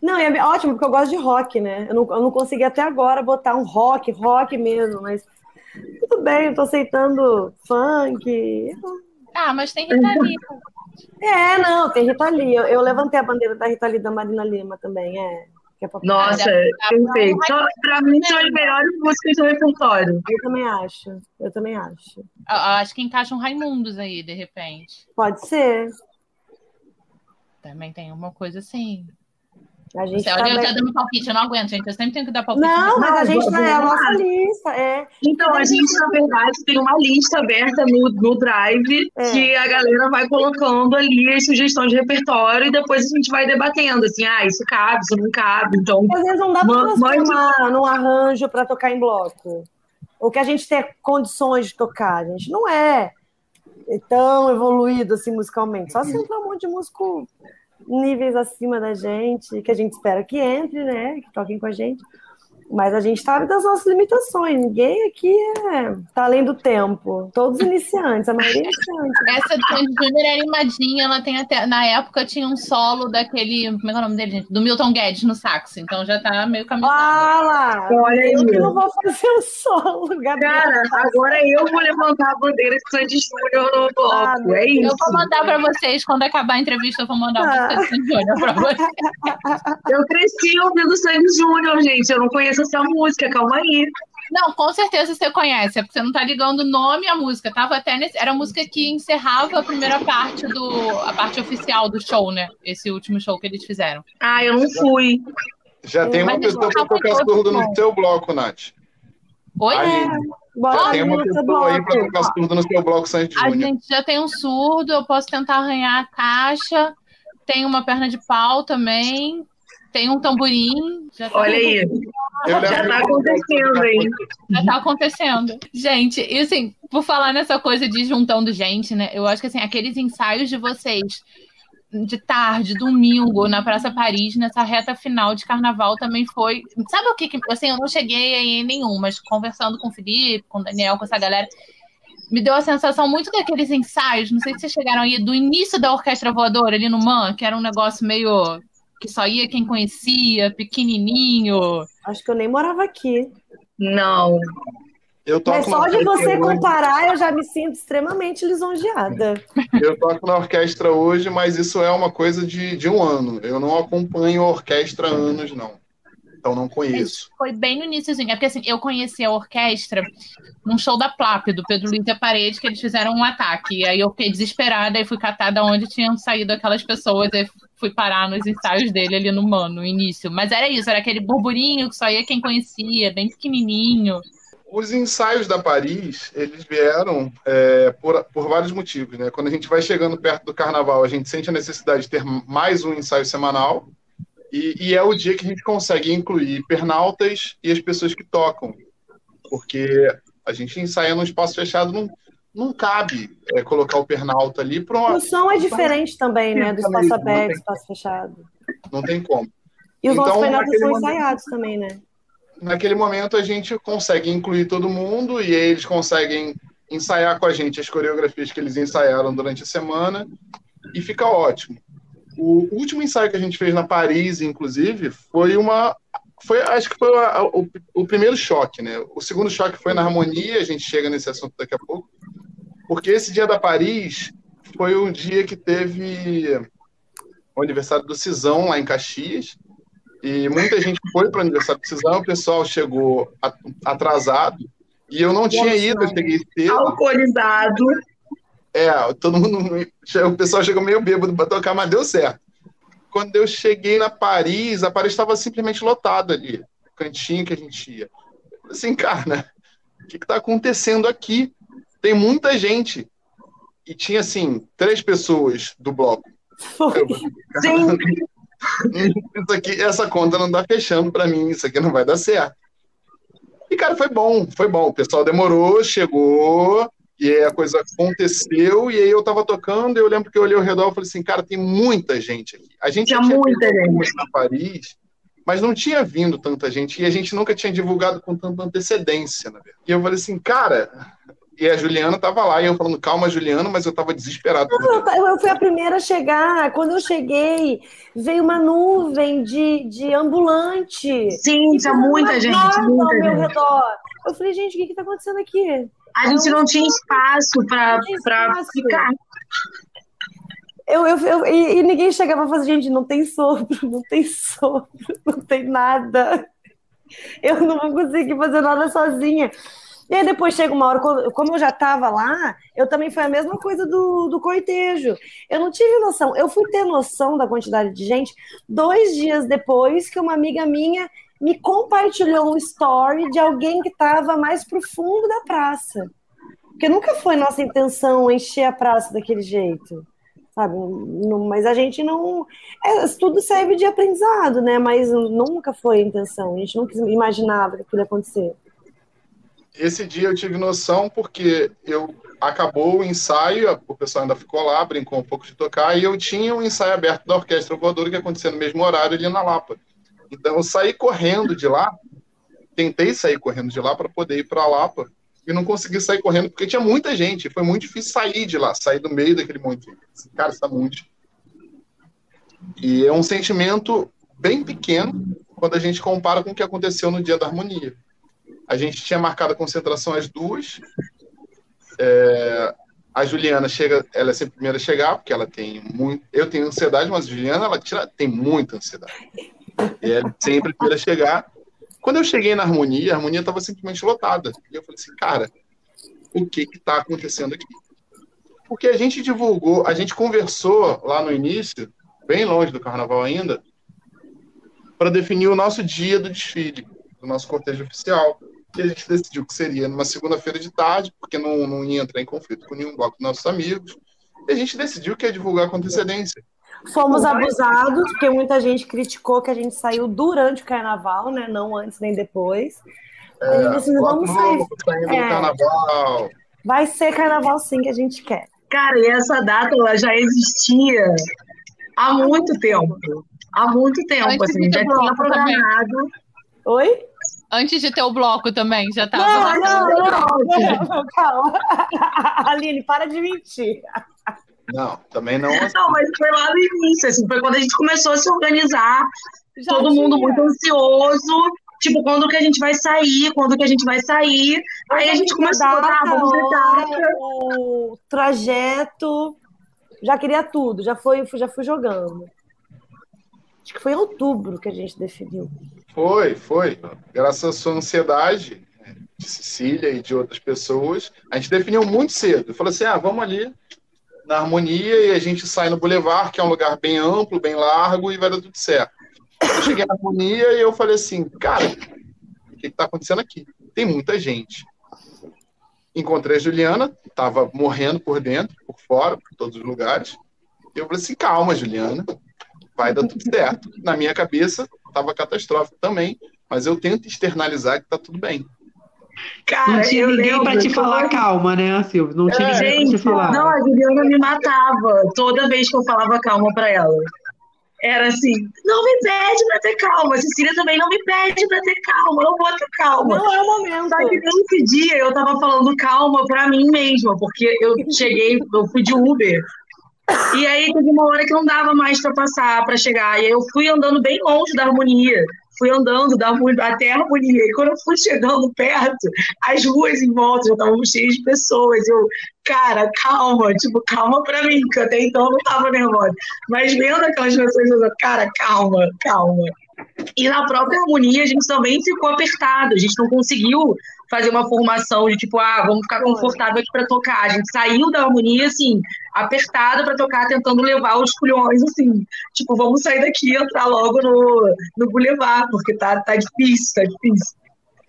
Não, é ótimo, porque eu gosto de rock, né? Eu não, eu não consegui até agora botar um rock, rock mesmo, mas tudo bem, eu tô aceitando funk. Ah, mas tem Rita Lee. É, não, tem Rita Lee. Eu, eu levantei a bandeira da Rita Lee da Marina Lima também, é. Que é Nossa, perfeito. Só, pra mim são as melhores músicas do repertório. Eu também acho, eu também acho. Eu acho que encaixa um Raimundos aí, de repente. Pode ser. Também tem uma coisa assim. A gente Você tá eu já dando palpite, eu não aguento, gente. Eu sempre tenho que dar palpite. Não, mas a Não, gente tá, é a nossa lista, é. Então, a gente, na verdade, tem uma lista aberta no, no Drive É. que a galera vai colocando ali as sugestões de repertório e depois a gente vai debatendo, assim, ah, isso cabe, isso não cabe. Então, Às vezes não dá pra Ma- transformar num arranjo para tocar em bloco. Ou que a gente tenha condições de tocar. A gente não é tão evoluído assim musicalmente. Só se entrar um monte de músico níveis acima da gente, que a gente espera que entre, né? Que toquem com a gente. Mas a gente sabe das nossas limitações. Ninguém aqui é, tá além do tempo. Todos iniciantes, a maioria é iniciante. Essa do Sandy Júnior é animadinha, ela tem até. Na época tinha um solo daquele. Como é é o nome dele, gente? Do Milton Guedes no sax. Então já tá meio caminho. Ah lá! olha aí. Eu que não vou fazer o solo, Gabriel. Cara, agora eu vou levantar a bandeira de Sandy Júnior no Ah, bloco. É isso. Eu vou mandar pra vocês, quando acabar a entrevista, eu vou mandar uma Ah. música de Sandy Júnior pra vocês. Eu cresci ouvindo Sandy Júnior, gente. Eu não conheço essa música, calma aí. Não, com certeza você conhece, é porque você não tá ligando o nome à música. Tava até nesse. Era a música que encerrava a primeira parte do. a parte oficial do show, né? Esse último show que eles fizeram. Ah, eu não fui. Já tem uma pessoa tá tocar surdo no seu bloco, Nath. Oi? Aí, Bora já tem uma pessoa aí para bloco. tocar surdo no seu bloco Sandy A Júnior. gente já tem um surdo, eu posso tentar arranhar a caixa. Tem uma perna de pau também. Tem um tamborim. Já Olha aí. Eu Já tá que- acontecendo, hein? já tá acontecendo. Gente, e assim, por falar nessa coisa de juntando gente, né? Eu acho que assim, aqueles ensaios de vocês de tarde, domingo, na Praça Paris, nessa reta final de carnaval também foi. Sabe o que? que- Assim, eu não cheguei em nenhum, mas conversando com o Felipe, com o Daniel, com essa galera, me deu a sensação muito daqueles ensaios, não sei se vocês chegaram aí, do início da Orquestra Voadora ali no MAN, que era um negócio meio. Que só ia quem conhecia, pequenininho. Acho que eu nem morava aqui. Não. Eu toco Mas só de você hoje. comparar, eu já me sinto extremamente lisonjeada. Eu toco na orquestra hoje, mas isso é uma coisa de, de um ano. Eu não acompanho a orquestra há anos, não. Então não conheço. Foi bem no iníciozinho. É porque assim, eu conheci a orquestra num show da Plap, do Pedro Luiz e a Parede, que eles fizeram um ataque. E aí eu fiquei desesperada e fui catada onde tinham saído aquelas pessoas. E fui parar nos ensaios dele ali no Mano, no início. Mas era isso, era aquele burburinho que só ia quem conhecia, bem pequenininho. Os ensaios da Paris, eles vieram é, por, por vários motivos. Né? Quando a gente vai chegando perto do carnaval, a gente sente a necessidade de ter mais um ensaio semanal. E, e é o dia que a gente consegue incluir pernaltas e as pessoas que tocam. Porque a gente ensaia num espaço fechado, não, não cabe é, colocar o pernalta ali para uma. O som é diferente também, né? Do espaço Não aberto, espaço fechado. Não tem como. E os Então, nossos pernaltas são momento- ensaiados também, né? naquele momento a gente consegue incluir todo mundo e eles conseguem ensaiar com a gente as coreografias que eles ensaiaram durante a semana e fica ótimo. O último ensaio que a gente fez na Paris, inclusive, foi uma. Foi, acho que foi a- o, o primeiro choque, né? O segundo choque foi na harmonia, a gente chega nesse assunto daqui a pouco. Porque esse dia da Paris foi o dia que teve o aniversário do Cisão lá em Caxias. E muita gente foi para o aniversário do Cisão, o pessoal chegou atrasado. E eu não tinha ido, eu cheguei cedo. Alcoolizado. É, todo mundo. O pessoal chegou meio bêbado para tocar, mas deu certo. Quando eu cheguei na Paris, a Paris estava simplesmente lotada ali, o cantinho que a gente ia. Eu falei assim, cara, o que está acontecendo aqui? Tem muita gente. E tinha, assim, três pessoas do bloco. Eu, isso aqui, essa conta não tá fechando para mim, isso aqui não vai dar certo. E, cara, foi bom, foi bom. O pessoal demorou, chegou, E aí a coisa aconteceu, e aí eu tava tocando, e eu lembro que eu olhei ao redor e falei assim, cara, tem muita gente aqui. A gente Tinha tinha muita gente. na Paris, mas não tinha vindo tanta gente, e a gente nunca tinha divulgado com tanta antecedência, na verdade. E eu falei assim, cara, e a Juliana tava lá, e eu falando, calma, Juliana, mas eu tava desesperado. por Eu, fui a primeira a chegar. Quando eu cheguei, veio uma nuvem de, de ambulante. Sim, E tinha muita gente, casa ao muita meu gente. redor. Eu falei, gente, o que que tá acontecendo aqui? A gente não tinha espaço para Não tinha para espaço. ficar. Eu, eu, eu- e, e ninguém chegava e falava, gente, não tem sopro, não tem sopro, não tem nada. Eu não vou conseguir fazer nada sozinha. E aí depois chega uma hora, como eu já estava lá, eu também foi a mesma coisa do, do cortejo. Eu não tive noção. Eu fui ter noção da quantidade de gente dois dias depois que uma amiga minha me compartilhou um story de alguém que estava mais pro fundo da praça. Porque nunca foi nossa intenção encher a praça daquele jeito sabe? Mas a gente não. é, tudo serve de aprendizado, né? Mas nunca foi a intenção. A gente nunca imaginava que aquilo ia acontecer. Esse dia eu tive noção porque eu acabou o ensaio, o pessoal ainda ficou lá, brincou um pouco de tocar, e eu tinha um ensaio aberto da Orquestra Voadora que acontecia no mesmo horário ali na Lapa. Então eu saí correndo de lá, tentei sair correndo de lá para poder ir para a Lapa, e não consegui sair correndo porque tinha muita gente, foi muito difícil sair de lá, sair do meio daquele monte. Esse Cara, está muito. E é um sentimento bem pequeno quando a gente compara com o que aconteceu no dia da harmonia. A gente tinha marcado a concentração às duas. É, a Juliana chega, ela é sempre a primeira a chegar, porque ela tem muito. Eu tenho ansiedade, mas a Juliana ela tira, tem muita ansiedade. E é sempre a primeira a chegar. Quando eu cheguei na harmonia, a harmonia estava simplesmente lotada. E eu falei assim, cara, o que está acontecendo aqui? Porque a gente divulgou, a gente conversou lá no início, bem longe do carnaval ainda, para definir o nosso dia do desfile, do nosso cortejo oficial que a gente decidiu que seria numa segunda-feira de tarde, porque não, não ia entrar em conflito com nenhum bloco dos nossos amigos. E a gente decidiu que ia divulgar com antecedência. Fomos abusados, porque muita gente criticou que a gente saiu durante o carnaval, né? Não antes nem depois. a gente decidiu, vamos sair. saindo É. carnaval. Vai ser carnaval sim que a gente quer. Cara, e essa data ela já existia há muito tempo. Há muito tempo, Antes assim, já tinha programado. Oi? Antes de ter o bloco também, já tava. Não, não, não, não, calma. Aline, para de mentir. Não, também não. Não, mas foi lá no início, assim, foi quando a gente começou a se organizar, Já todo mundo tinha. muito ansioso, tipo, quando que a gente vai sair, quando que a gente vai sair. Aí a gente começou a dar, vamos o trajeto, já queria tudo, já foi, já fui jogando. Acho que foi em outubro que a gente definiu. Foi, foi. Graças à sua ansiedade, de Cecília e de outras pessoas, a gente definiu muito cedo. Falou assim: ah, vamos ali na harmonia e a gente sai no Boulevard, que é um lugar bem amplo, bem largo, e vai dar tudo certo. Eu cheguei na harmonia e eu falei assim, cara, o que está acontecendo aqui? Tem muita gente. Encontrei a Juliana, estava morrendo por dentro, por fora, por todos os lugares. Eu falei assim, calma, Juliana, vai dar tudo certo. Na minha cabeça, estava catastrófico também, mas eu tento externalizar que está tudo bem. Cara, Não tinha eu ninguém pra te falar calma, né, Silvio? Não tinha É, ninguém pra Gente, te falar. não, a Juliana me matava toda vez que eu falava calma pra ela. Era assim, não me pede pra ter calma. A Cecília também não me pede pra ter calma. Eu não vou ter calma. Não é o momento. Só que nesse dia eu tava falando calma pra mim mesma, porque eu cheguei, eu fui de Uber. E aí teve uma hora que não dava mais pra passar, pra chegar. E eu fui andando bem longe da harmonia. Fui andando da até a harmonia. E quando eu fui chegando perto, as ruas em volta já estavam cheias de pessoas. Eu, cara, calma, tipo, calma pra mim, que até então eu não tava nervosa. Mas vendo aquelas pessoas, eu, cara, calma, calma. E na própria harmonia a gente também ficou apertado, a gente não conseguiu fazer uma formação de tipo, ah, vamos ficar confortável aqui para tocar. A gente saiu da harmonia assim, apertada para tocar, tentando levar os culhões assim, tipo, vamos sair daqui e entrar logo no, no Boulevard, porque tá, tá difícil, tá difícil.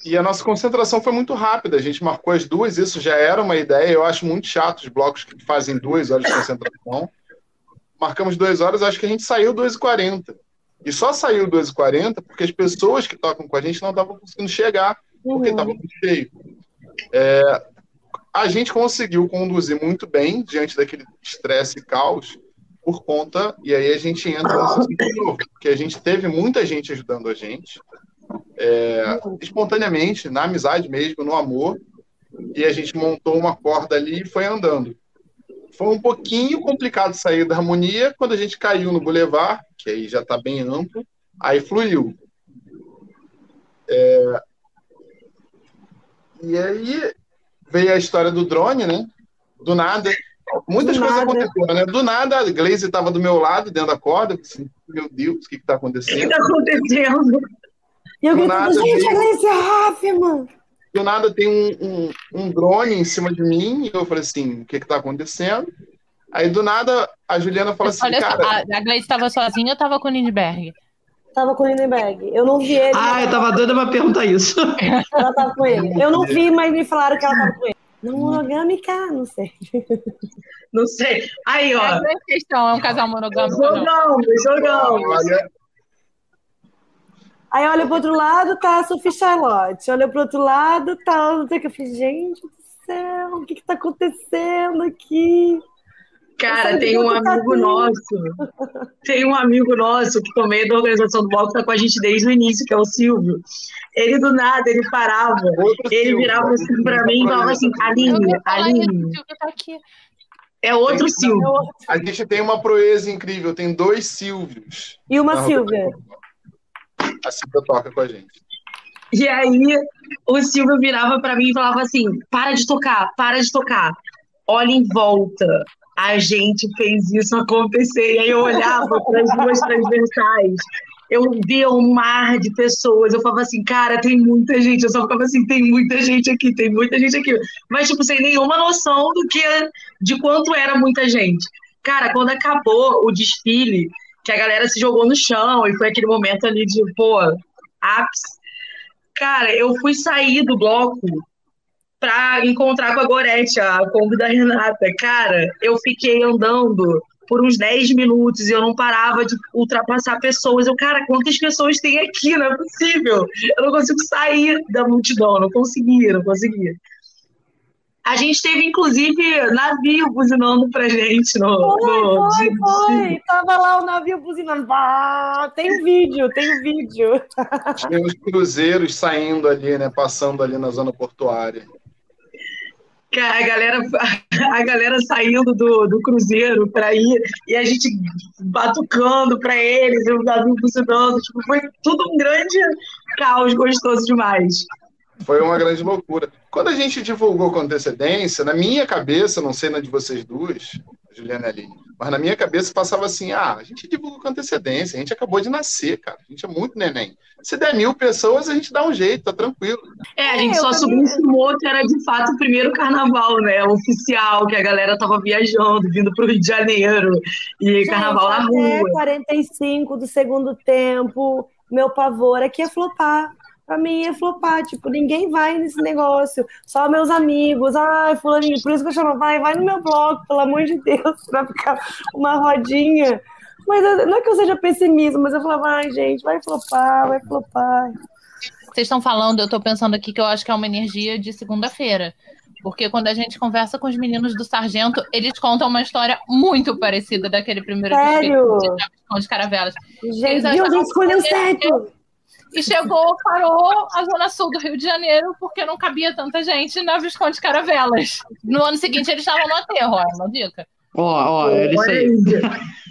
E a nossa concentração foi muito rápida. A gente marcou as duas, isso já era uma ideia. Eu acho muito chato os blocos que fazem duas horas de concentração. Marcamos duas horas, acho que a gente saiu 2h40. E só saiu 2h40 porque as pessoas que tocam com a gente não estavam conseguindo chegar, porque Uhum. estava muito cheio. É, a gente conseguiu conduzir muito bem diante daquele estresse e caos por conta, e aí a gente entra nesse novo, porque a gente teve muita gente ajudando a gente, é, espontaneamente, na amizade mesmo, no amor, e a gente montou uma corda ali e foi andando. Foi um pouquinho complicado sair da harmonia quando a gente caiu no Boulevard, que aí já está bem amplo, aí fluiu. É, e aí veio a história do drone, né? Do nada. Muitas do coisas nada. aconteceram, né? Do nada, a Glaze estava do meu lado, dentro da corda. Assim, meu Deus, o que está acontecendo? O que está acontecendo? E eu gritando, gente, a Glaze é mano. Do nada tem um, um, um, drone em cima de mim, e eu falei assim, o que está acontecendo? Aí do nada a Juliana fala assim, Olha cara... a, a Glaze estava sozinha ou estava com o Lindbergh? Tava com o Lindenberg. Eu não vi ele. Ah, eu tava doida pra perguntar isso. Ela tava com ele. Eu não vi, mas me falaram que ela tava com ele. Não monogâmica, não sei. Não sei. Aí, ó. É questão, é um casal monogâmico. Jogão, jogão. Aí olha pro outro lado, tá a Sophie Charlotte. Olha pro outro lado, tá. Não sei o que eu fiz, gente do céu, o que que tá acontecendo aqui? Cara, tem um amigo nosso, tem um amigo nosso que também é da organização do bloco, tá com a gente desde o início, que é o Silvio. Ele do nada, ele parava, Outro ele Silvio, virava assim pra mim e falava assim, Aline, Aline. Tá é outro Silvio. A gente tem uma proeza incrível, tem dois Silvios. E uma Silvia. A Silvia toca com a gente. E aí, o Silvio virava para mim e falava assim: para de tocar, para de tocar. Olha em volta a gente fez isso acontecer. E aí eu olhava para as duas transversais, eu via um mar de pessoas, eu falava assim, cara, tem muita gente. Eu só ficava assim, tem muita gente aqui, tem muita gente aqui. Mas, tipo, sem nenhuma noção do que, de quanto era muita gente. Cara, quando acabou o desfile, que a galera se jogou no chão, e foi aquele momento ali de, pô, ápice. Cara, eu fui sair do bloco para encontrar com a Gorete, a Kombi da Renata. Cara, eu fiquei andando por uns 10 minutos e eu não parava de ultrapassar pessoas. Eu, cara, quantas pessoas tem aqui? Não é possível. Eu não consigo sair da multidão, não conseguia, não conseguia. A gente teve, inclusive, navio buzinando pra gente. No, foi, no... foi, foi. Tava lá o navio buzinando. Ah, tem vídeo, tem vídeo. Tinha os cruzeiros saindo ali, né? Passando ali na zona portuária a galera, a galera saindo do, do cruzeiro para ir e a gente batucando para eles, o navio funcionando, tipo, foi tudo um grande caos gostoso demais. Foi uma grande loucura. Quando a gente divulgou com antecedência, na minha cabeça, não sei na de vocês duas, Juliana Aline, mas na minha cabeça passava assim: ah, a gente divulga com antecedência, a gente acabou de nascer, cara, a gente é muito neném. Se der mil pessoas, a gente dá um jeito, tá tranquilo. É, a gente é, só subestimou que era de fato o primeiro carnaval, né? Oficial, que a galera tava viajando, vindo pro Rio de Janeiro, e gente, carnaval na rua. 45 do segundo tempo, meu pavor aqui é flopar pra mim ia flopar. Tipo, ninguém vai nesse negócio. Só meus amigos. Ai, fulaninho. Por isso que eu chamo, vai, vai no meu blog, pelo amor de Deus, pra ficar uma rodinha. Mas não é que eu seja pessimista, mas eu falava, ai, gente, vai flopar, vai flopar. Vocês estão falando, eu tô pensando aqui que eu acho que é uma energia de segunda-feira. Porque quando a gente conversa com os meninos do Sargento, eles contam uma história muito parecida daquele primeiro Sério? com os caravelas. Gente, Deus escolheu certo! E chegou, parou a zona sul do Rio de Janeiro porque não cabia tanta gente na Visconde Caravelas. No ano seguinte eles estavam no aterro, ó, uma dica. Ó, ó, é isso aí.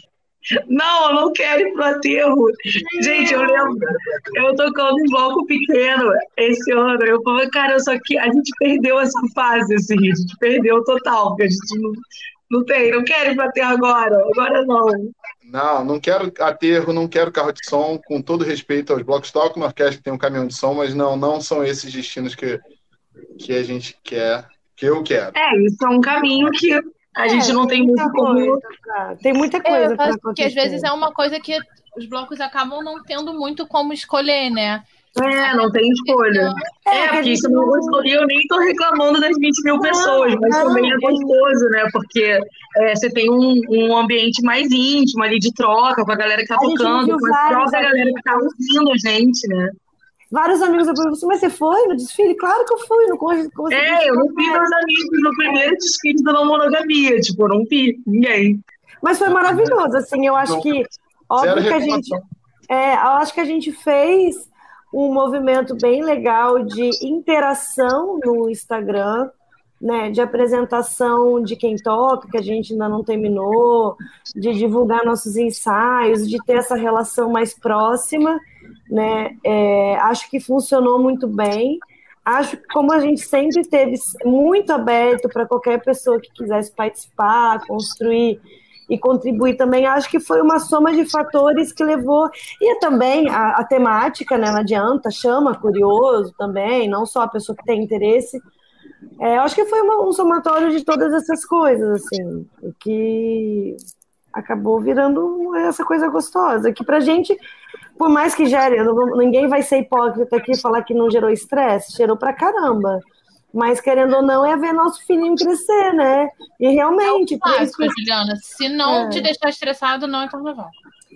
Não, eu não quero ir pro aterro. Gente, eu lembro, eu tocando em bloco pequeno esse ano. Eu falei, cara, só que a gente perdeu essa fase, assim, a gente perdeu total, porque a gente não, não tem, não quero ir pro aterro agora, agora não. Não, não quero aterro, não quero carro de som, com todo respeito aos blocos toco uma orquestra que tem um caminhão de som, mas não, não são esses destinos que, que a gente quer, que eu quero. É, isso é um caminho que a gente é, não tem, tem muito como. Tem muita coisa. É, porque às vezes é uma coisa que os blocos acabam não tendo muito como escolher, né? É, não tem escolha. É, é porque isso não gostou. E eu nem tô reclamando das 20 mil pessoas, mas não, também é gostoso, né? Porque é, você tem um, um ambiente mais íntimo ali de troca com a galera que tá a tocando, com a própria galera que tá ouvindo a gente, né? Vários amigos eu pergunto, mas você foi no desfile? Claro que eu fui. No, como é, eu não vi meus amigos no primeiro desfile da não monogamia. Tipo, eu não vi ninguém. Mas foi maravilhoso, assim, eu acho que óbvio que a gente é, eu acho que a gente fez um movimento bem legal de interação no Instagram, né, de apresentação de quem toca, que a gente ainda não terminou, de divulgar nossos ensaios, de ter essa relação mais próxima, né, é, acho que funcionou muito bem. Acho que como a gente sempre teve muito aberto para qualquer pessoa que quisesse participar, construir e contribuir também, acho que foi uma soma de fatores que levou, e também a, a temática, né, não adianta, chama curioso também, não só a pessoa que tem interesse, é, acho que foi uma, um somatório de todas essas coisas, assim, que acabou virando essa coisa gostosa, que pra gente, por mais que gere, ninguém vai ser hipócrita aqui e falar que não gerou estresse, gerou pra caramba. Mas, querendo ou não, é ver nosso filhinho crescer, né? E realmente. É clássico, isso... Juliana. Se não é. te deixar estressado, não é carnaval.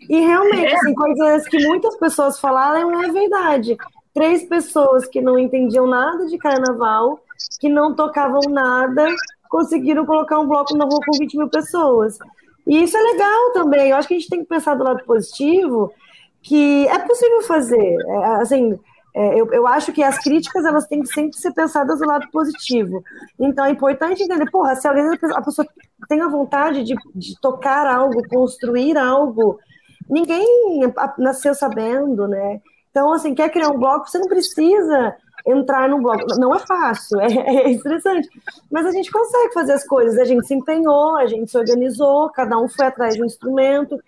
E realmente, assim, coisas que muitas pessoas falaram é verdade. Três pessoas que não entendiam nada de carnaval, que não tocavam nada, conseguiram colocar um bloco na rua com 20 mil pessoas. E isso é legal também. Eu acho que a gente tem que pensar do lado positivo, que é possível fazer. É, assim, é, eu, eu acho que as críticas elas têm que sempre ser pensadas do lado positivo. Então é importante entender, porra, se alguém a pessoa tem a vontade de, de tocar algo, construir algo, ninguém nasceu sabendo, né? Então, assim, quer criar um bloco, você não precisa entrar no bloco. Não é fácil, é, é estressante. Mas a gente consegue fazer as coisas. A gente se empenhou, a gente se organizou, cada um foi atrás de um instrumento,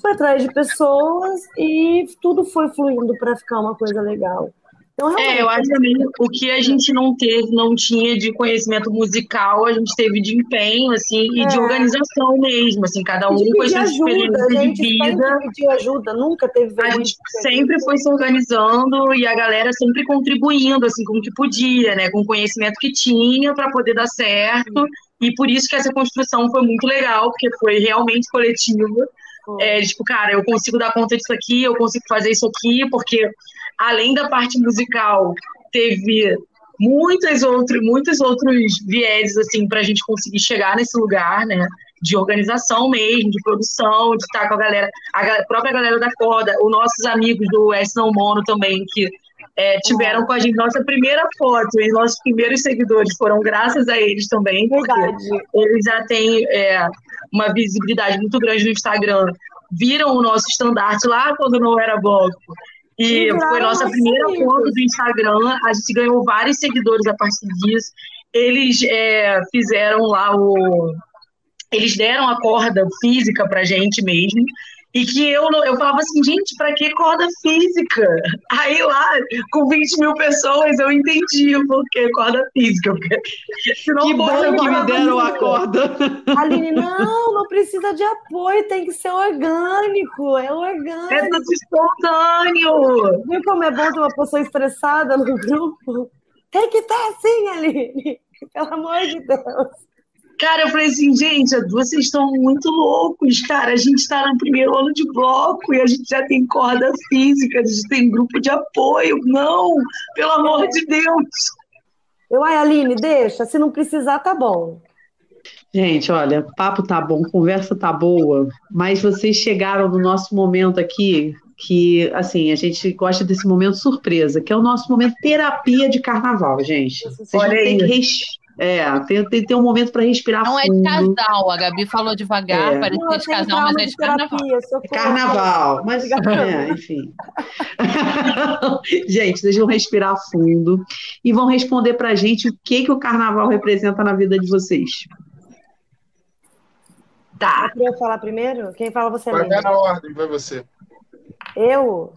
foi atrás de pessoas e tudo foi fluindo para ficar uma coisa legal. Então, é, eu acho também o que a gente não teve, não tinha de conhecimento musical, a gente teve de empenho, assim, e de é. organização mesmo, assim, cada um com as suas experiências de vida. pediu ajuda, nunca teve A gente sempre foi se organizando e a galera sempre contribuindo, assim, com o que podia, né, com o conhecimento que tinha para poder dar certo. E por isso que essa construção foi muito legal, porque foi realmente coletiva. É, tipo, cara, eu consigo dar conta disso aqui, eu consigo fazer isso aqui, porque além da parte musical, teve muitas outros, muitos outros vieses assim para a gente conseguir chegar nesse lugar, né? De organização mesmo, de produção, de estar com a galera, a própria galera da corda, os nossos amigos do S Não Mono também, que é, tiveram com a gente nossa primeira foto e nossos primeiros seguidores foram graças a eles também, porque Verdade. eles já têm é, uma visibilidade muito grande no Instagram, viram o nosso estandarte lá quando não era bloco e foi nossa primeira foto do Instagram. A gente ganhou vários seguidores a partir disso. Eles é, fizeram lá o. Eles deram a corda física pra gente mesmo. E que eu, eu falava assim, gente, para que corda física? Aí lá, com 20 mil pessoas, eu entendi o porquê corda física. Porque, que bom que me deram a corda. Aline, não, não precisa de apoio, tem que ser orgânico, é orgânico. É tudo espontâneo. Viu como é bom ter uma pessoa estressada no grupo? Tem que ter assim, Aline, pelo amor de Deus. Cara, eu falei assim, gente, vocês estão muito loucos, cara. A gente está no primeiro ano de bloco e a gente já tem corda física, a gente tem grupo de apoio. Não, pelo amor de Deus. Eu, ai, Aline, deixa. Se não precisar, tá bom. Gente, olha, papo tá bom, conversa tá boa, mas vocês chegaram no nosso momento aqui que, assim, a gente gosta desse momento surpresa, que é o nosso momento terapia de carnaval, gente. Vocês olha vão ter que é, tem, tem, tem um momento para respirar Não fundo. é de casal, a Gabi falou devagar, é. parecia de casal, mas é de carnaval. É carnaval, mas é, enfim. gente, vocês vão respirar fundo e vão responder para a gente o que, que o carnaval representa na vida de vocês. Tá. Eu queria falar primeiro? Quem fala você Vai na ordem, vai você. Eu?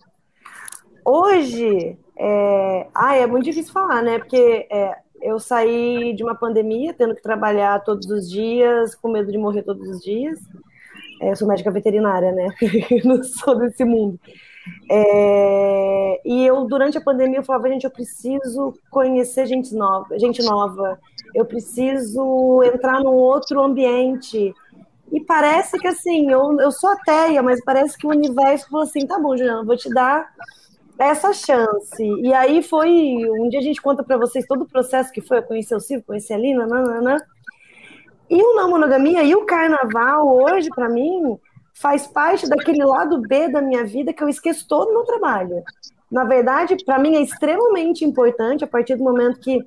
Hoje, é... Ah, é muito difícil falar, né? Porque é, eu saí de uma pandemia, tendo que trabalhar todos os dias, com medo de morrer todos os dias. É, eu sou médica veterinária, né? não sou desse mundo. É, e eu, durante a pandemia, eu falava, gente, eu preciso conhecer gente nova, gente nova. Eu preciso entrar num outro ambiente. E parece que, assim, eu, eu sou ateia, mas parece que o universo falou assim, tá bom, Juliana, vou te dar essa chance. E aí foi. Um dia a gente conta para vocês todo o processo que foi. Eu conheci o Silvio, conheci a Lina, nananã. E o não monogamia e o carnaval, hoje, para mim, faz parte daquele lado B da minha vida que eu esqueço todo o meu trabalho. Na verdade, para mim é extremamente importante, a partir do momento que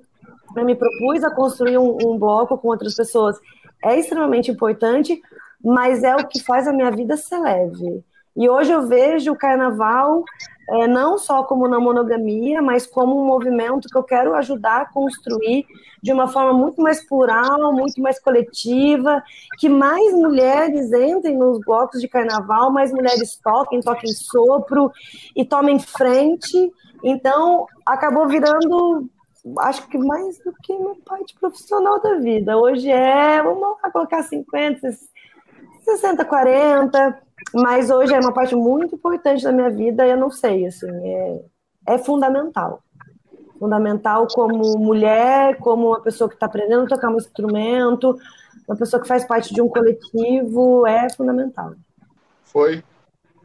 eu me propus a construir um, um bloco com outras pessoas, é extremamente importante, mas é o que faz a minha vida ser leve. E hoje eu vejo o carnaval é, não só como na monogamia, mas como um movimento que eu quero ajudar a construir de uma forma muito mais plural, muito mais coletiva, que mais mulheres entrem nos blocos de carnaval, mais mulheres toquem, toquem sopro e tomem frente. Então, acabou virando, acho que mais do que uma parte profissional da vida. Hoje é, vamos lá colocar 50, 60, 40 mas hoje é uma parte muito importante da minha vida, eu não sei, assim, é, é fundamental. Fundamental como mulher, como uma pessoa que está aprendendo a tocar um instrumento, uma pessoa que faz parte de um coletivo, é fundamental. Foi?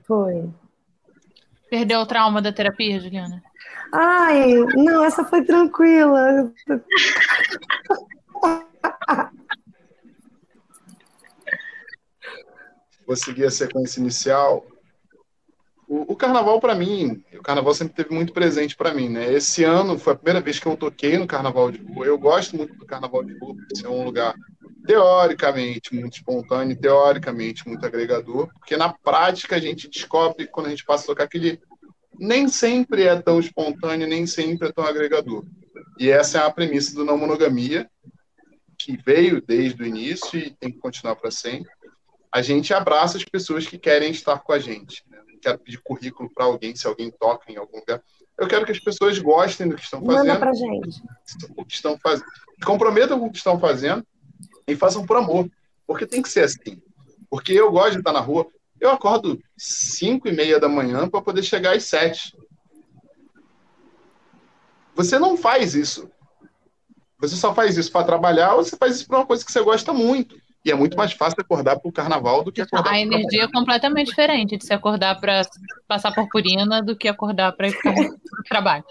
Foi. Perdeu o trauma da terapia, Juliana? Ai, não, essa foi tranquila. vou seguir a sequência inicial. O, o carnaval, para mim, o carnaval sempre teve muito presente para mim, né? Esse ano foi a primeira vez que eu toquei no carnaval de rua. Eu gosto muito do carnaval de rua, porque é um lugar teoricamente muito espontâneo, teoricamente muito agregador, porque na prática a gente descobre quando a gente passa a tocar que ele nem sempre é tão espontâneo, nem sempre é tão agregador. E essa é a premissa do não monogamia, que veio desde o início e tem que continuar para sempre a gente abraça as pessoas que querem estar com a gente. Né? Não quero pedir currículo para alguém, se alguém toca em algum lugar. Eu quero que as pessoas gostem do que estão fazendo. Manda pra gente. O que estão fazendo. Comprometam com o que estão fazendo e façam por amor. Porque tem que ser assim. Porque eu gosto de estar na rua. Eu acordo 5 e meia da manhã para poder chegar às 7. Você não faz isso. Você só faz isso para trabalhar ou você faz isso para uma coisa que você gosta muito. E é muito mais fácil acordar para o carnaval do que acordar A energia é completamente diferente de se acordar para passar purpurina do que acordar para ir para o trabalho.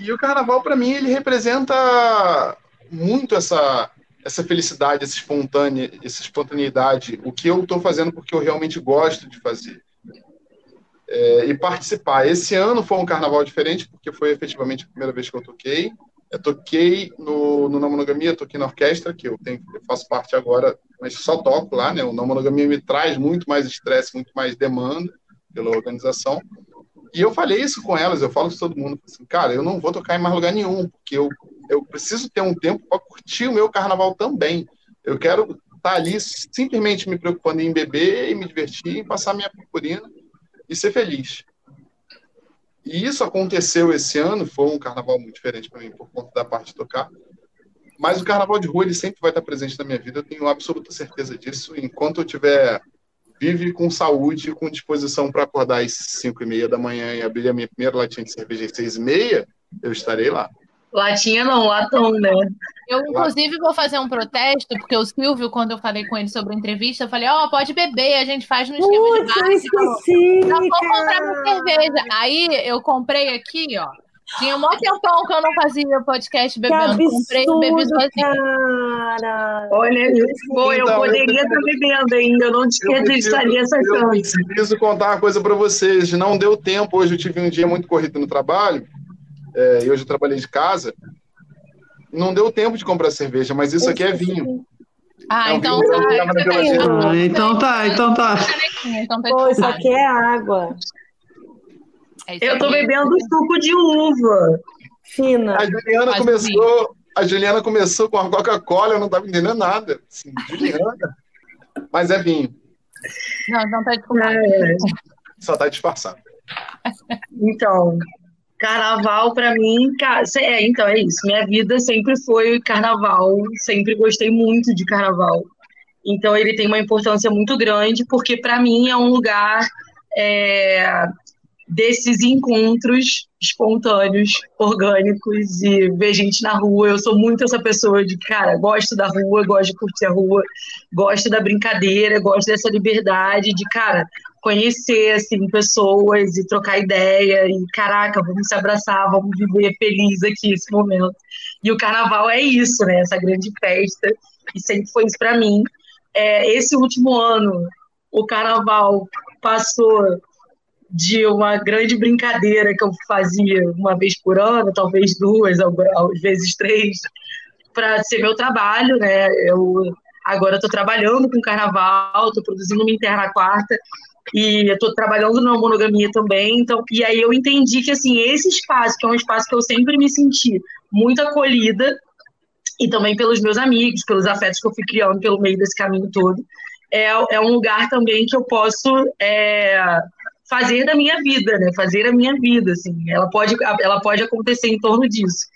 E o carnaval, para mim, ele representa muito essa, essa felicidade, essa, espontânea, essa espontaneidade, o que eu estou fazendo porque eu realmente gosto de fazer. É, e participar. Esse ano foi um carnaval diferente, porque foi efetivamente a primeira vez que eu toquei. Eu toquei no, no Não Monogamia, toquei na orquestra, que eu, tenho, eu faço parte agora, mas só toco lá, né? O Não Monogamia me traz muito mais estresse, muito mais demanda pela organização. E eu falei isso com elas, eu falo com todo mundo, assim, cara, eu não vou tocar em mais lugar nenhum, porque eu, eu preciso ter um tempo para curtir o meu carnaval também. Eu quero estar tá ali simplesmente me preocupando em beber e me divertir, em passar minha purpurina e ser feliz. E isso aconteceu esse ano, foi um carnaval muito diferente para mim por conta da parte de tocar. Mas o carnaval de rua ele sempre vai estar presente na minha vida, eu tenho absoluta certeza disso. Enquanto eu tiver vive com saúde, com disposição para acordar às 5 e meia da manhã e abrir a minha primeira latinha de cerveja às 6 e meia, eu estarei lá. Latinha não, latão, né? Eu, inclusive, vou fazer um protesto, porque o Silvio, quando eu falei com ele sobre a entrevista, eu falei, ó, oh, pode beber, a gente faz no esquema Putz, de bar. Eu esqueci, Não vou comprar minha cerveja. Aí eu comprei aqui, ó. Tinha um monte de tempão que eu não fazia podcast bebendo. Absurdo, comprei e bebi sozinho. Cara. Olha, pô, eu então, poderia estar bebendo ainda, eu não desperdiçaria essa chance. Eu preciso contar uma coisa para vocês. Não deu tempo, hoje eu tive um dia muito corrido no trabalho é, e hoje eu trabalhei de casa, não deu tempo de comprar cerveja, mas isso aqui é vinho. Ah, é um então, vinho tá, ah, então tá, então tá. Então tá Pô, isso aqui é água. É eu tô bebendo suco de uva. Fina. A Juliana começou, a Juliana começou com a Coca-Cola, eu não tava entendendo nada. Assim, Juliana. Mas é vinho. Não, não tá disfarçado. É. Só tá disfarçado. Então, Carnaval, para mim, é, então é isso. Minha vida sempre foi carnaval, sempre gostei muito de carnaval. Então ele tem uma importância muito grande, porque para mim é um lugar é, desses encontros espontâneos, orgânicos e ver gente na rua. Eu sou muito essa pessoa de, cara, gosto da rua, gosto de curtir a rua, gosto da brincadeira, gosto dessa liberdade de, cara, conhecer assim pessoas e trocar ideia e caraca, vamos se abraçar, vamos viver feliz aqui esse momento. E o carnaval é isso, né? Essa grande festa e sempre foi isso para mim. É, esse último ano, o carnaval passou de uma grande brincadeira que eu fazia uma vez por ano, talvez duas, às vezes três, para ser meu trabalho, né? Eu agora estou trabalhando com carnaval, estou produzindo uma interna quarta e estou trabalhando na monogamia também. Então, e aí eu entendi que assim esse espaço, que é um espaço que eu sempre me senti muito acolhida e também pelos meus amigos, pelos afetos que eu fui criando pelo meio desse caminho todo, é, é um lugar também que eu posso é, fazer da minha vida, né? Fazer a minha vida, assim. Ela pode, ela pode acontecer em torno disso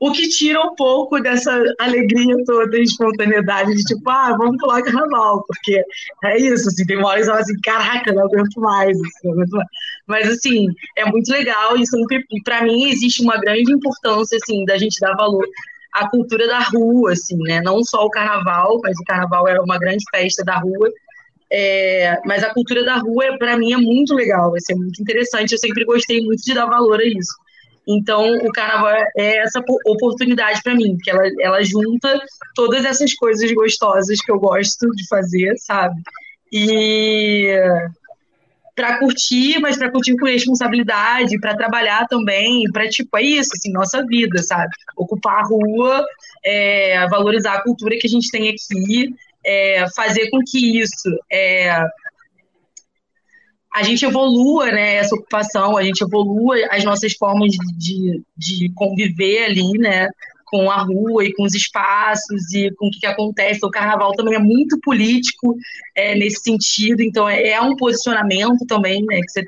o que tira um pouco dessa alegria toda espontaneidade de tipo, ah, vamos pular carnaval, porque é isso, assim, tem uma hora que assim, caraca, não aguento mais, assim, não aguento mais. Mas, assim, é muito legal e sempre, para mim, existe uma grande importância, assim, da gente dar valor à cultura da rua, assim, né, não só o carnaval, mas o carnaval é uma grande festa da rua, é, mas a cultura da rua, para mim, é muito legal, vai ser muito interessante, eu sempre gostei muito de dar valor a isso. Então, o carnaval é essa oportunidade para mim, porque ela, ela junta todas essas coisas gostosas que eu gosto de fazer, sabe? E para curtir, mas para curtir com responsabilidade, para trabalhar também, para tipo é isso, assim, nossa vida, sabe? Ocupar a rua, é, valorizar a cultura que a gente tem aqui, é, fazer com que isso é, a gente evolua né, essa ocupação, a gente evolua as nossas formas de, de conviver ali, né? Com a rua e com os espaços e com o que, que acontece. O carnaval também é muito político é, nesse sentido, então é, é, um posicionamento também, né? Que você,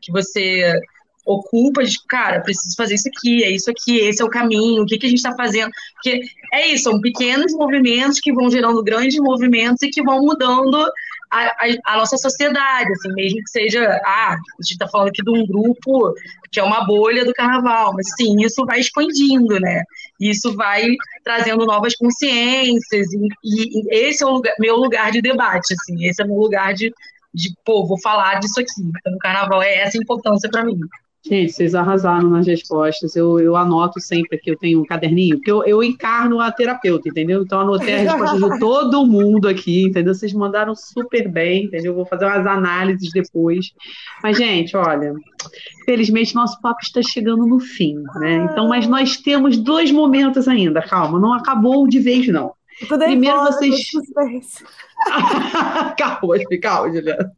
que você ocupa, de, cara, preciso fazer isso aqui, é isso aqui, esse é o caminho, o que, que a gente está fazendo. Porque é isso, são pequenos movimentos que vão gerando grandes movimentos e que vão mudando a, a, nossa sociedade, assim, mesmo que seja, ah, a gente está falando aqui de um grupo que é uma bolha do carnaval, mas sim, isso vai expandindo, né? Isso vai trazendo novas consciências, e, e, e esse é o lugar, meu lugar de debate, assim, esse é o meu lugar de, de pô, vou falar disso aqui. Então, o carnaval é essa importância para mim. Gente, vocês arrasaram nas respostas. Eu, eu anoto sempre que eu tenho um caderninho, porque eu, eu encarno a terapeuta, entendeu? Então, anotei as respostas de todo mundo aqui, entendeu? Vocês mandaram super bem, entendeu? Vou fazer umas análises depois. Mas, gente, olha, felizmente nosso papo está chegando no fim, né? Então, mas nós temos dois momentos ainda, calma, não acabou de vez, não. Primeiro vocês. calma, calma, Juliana.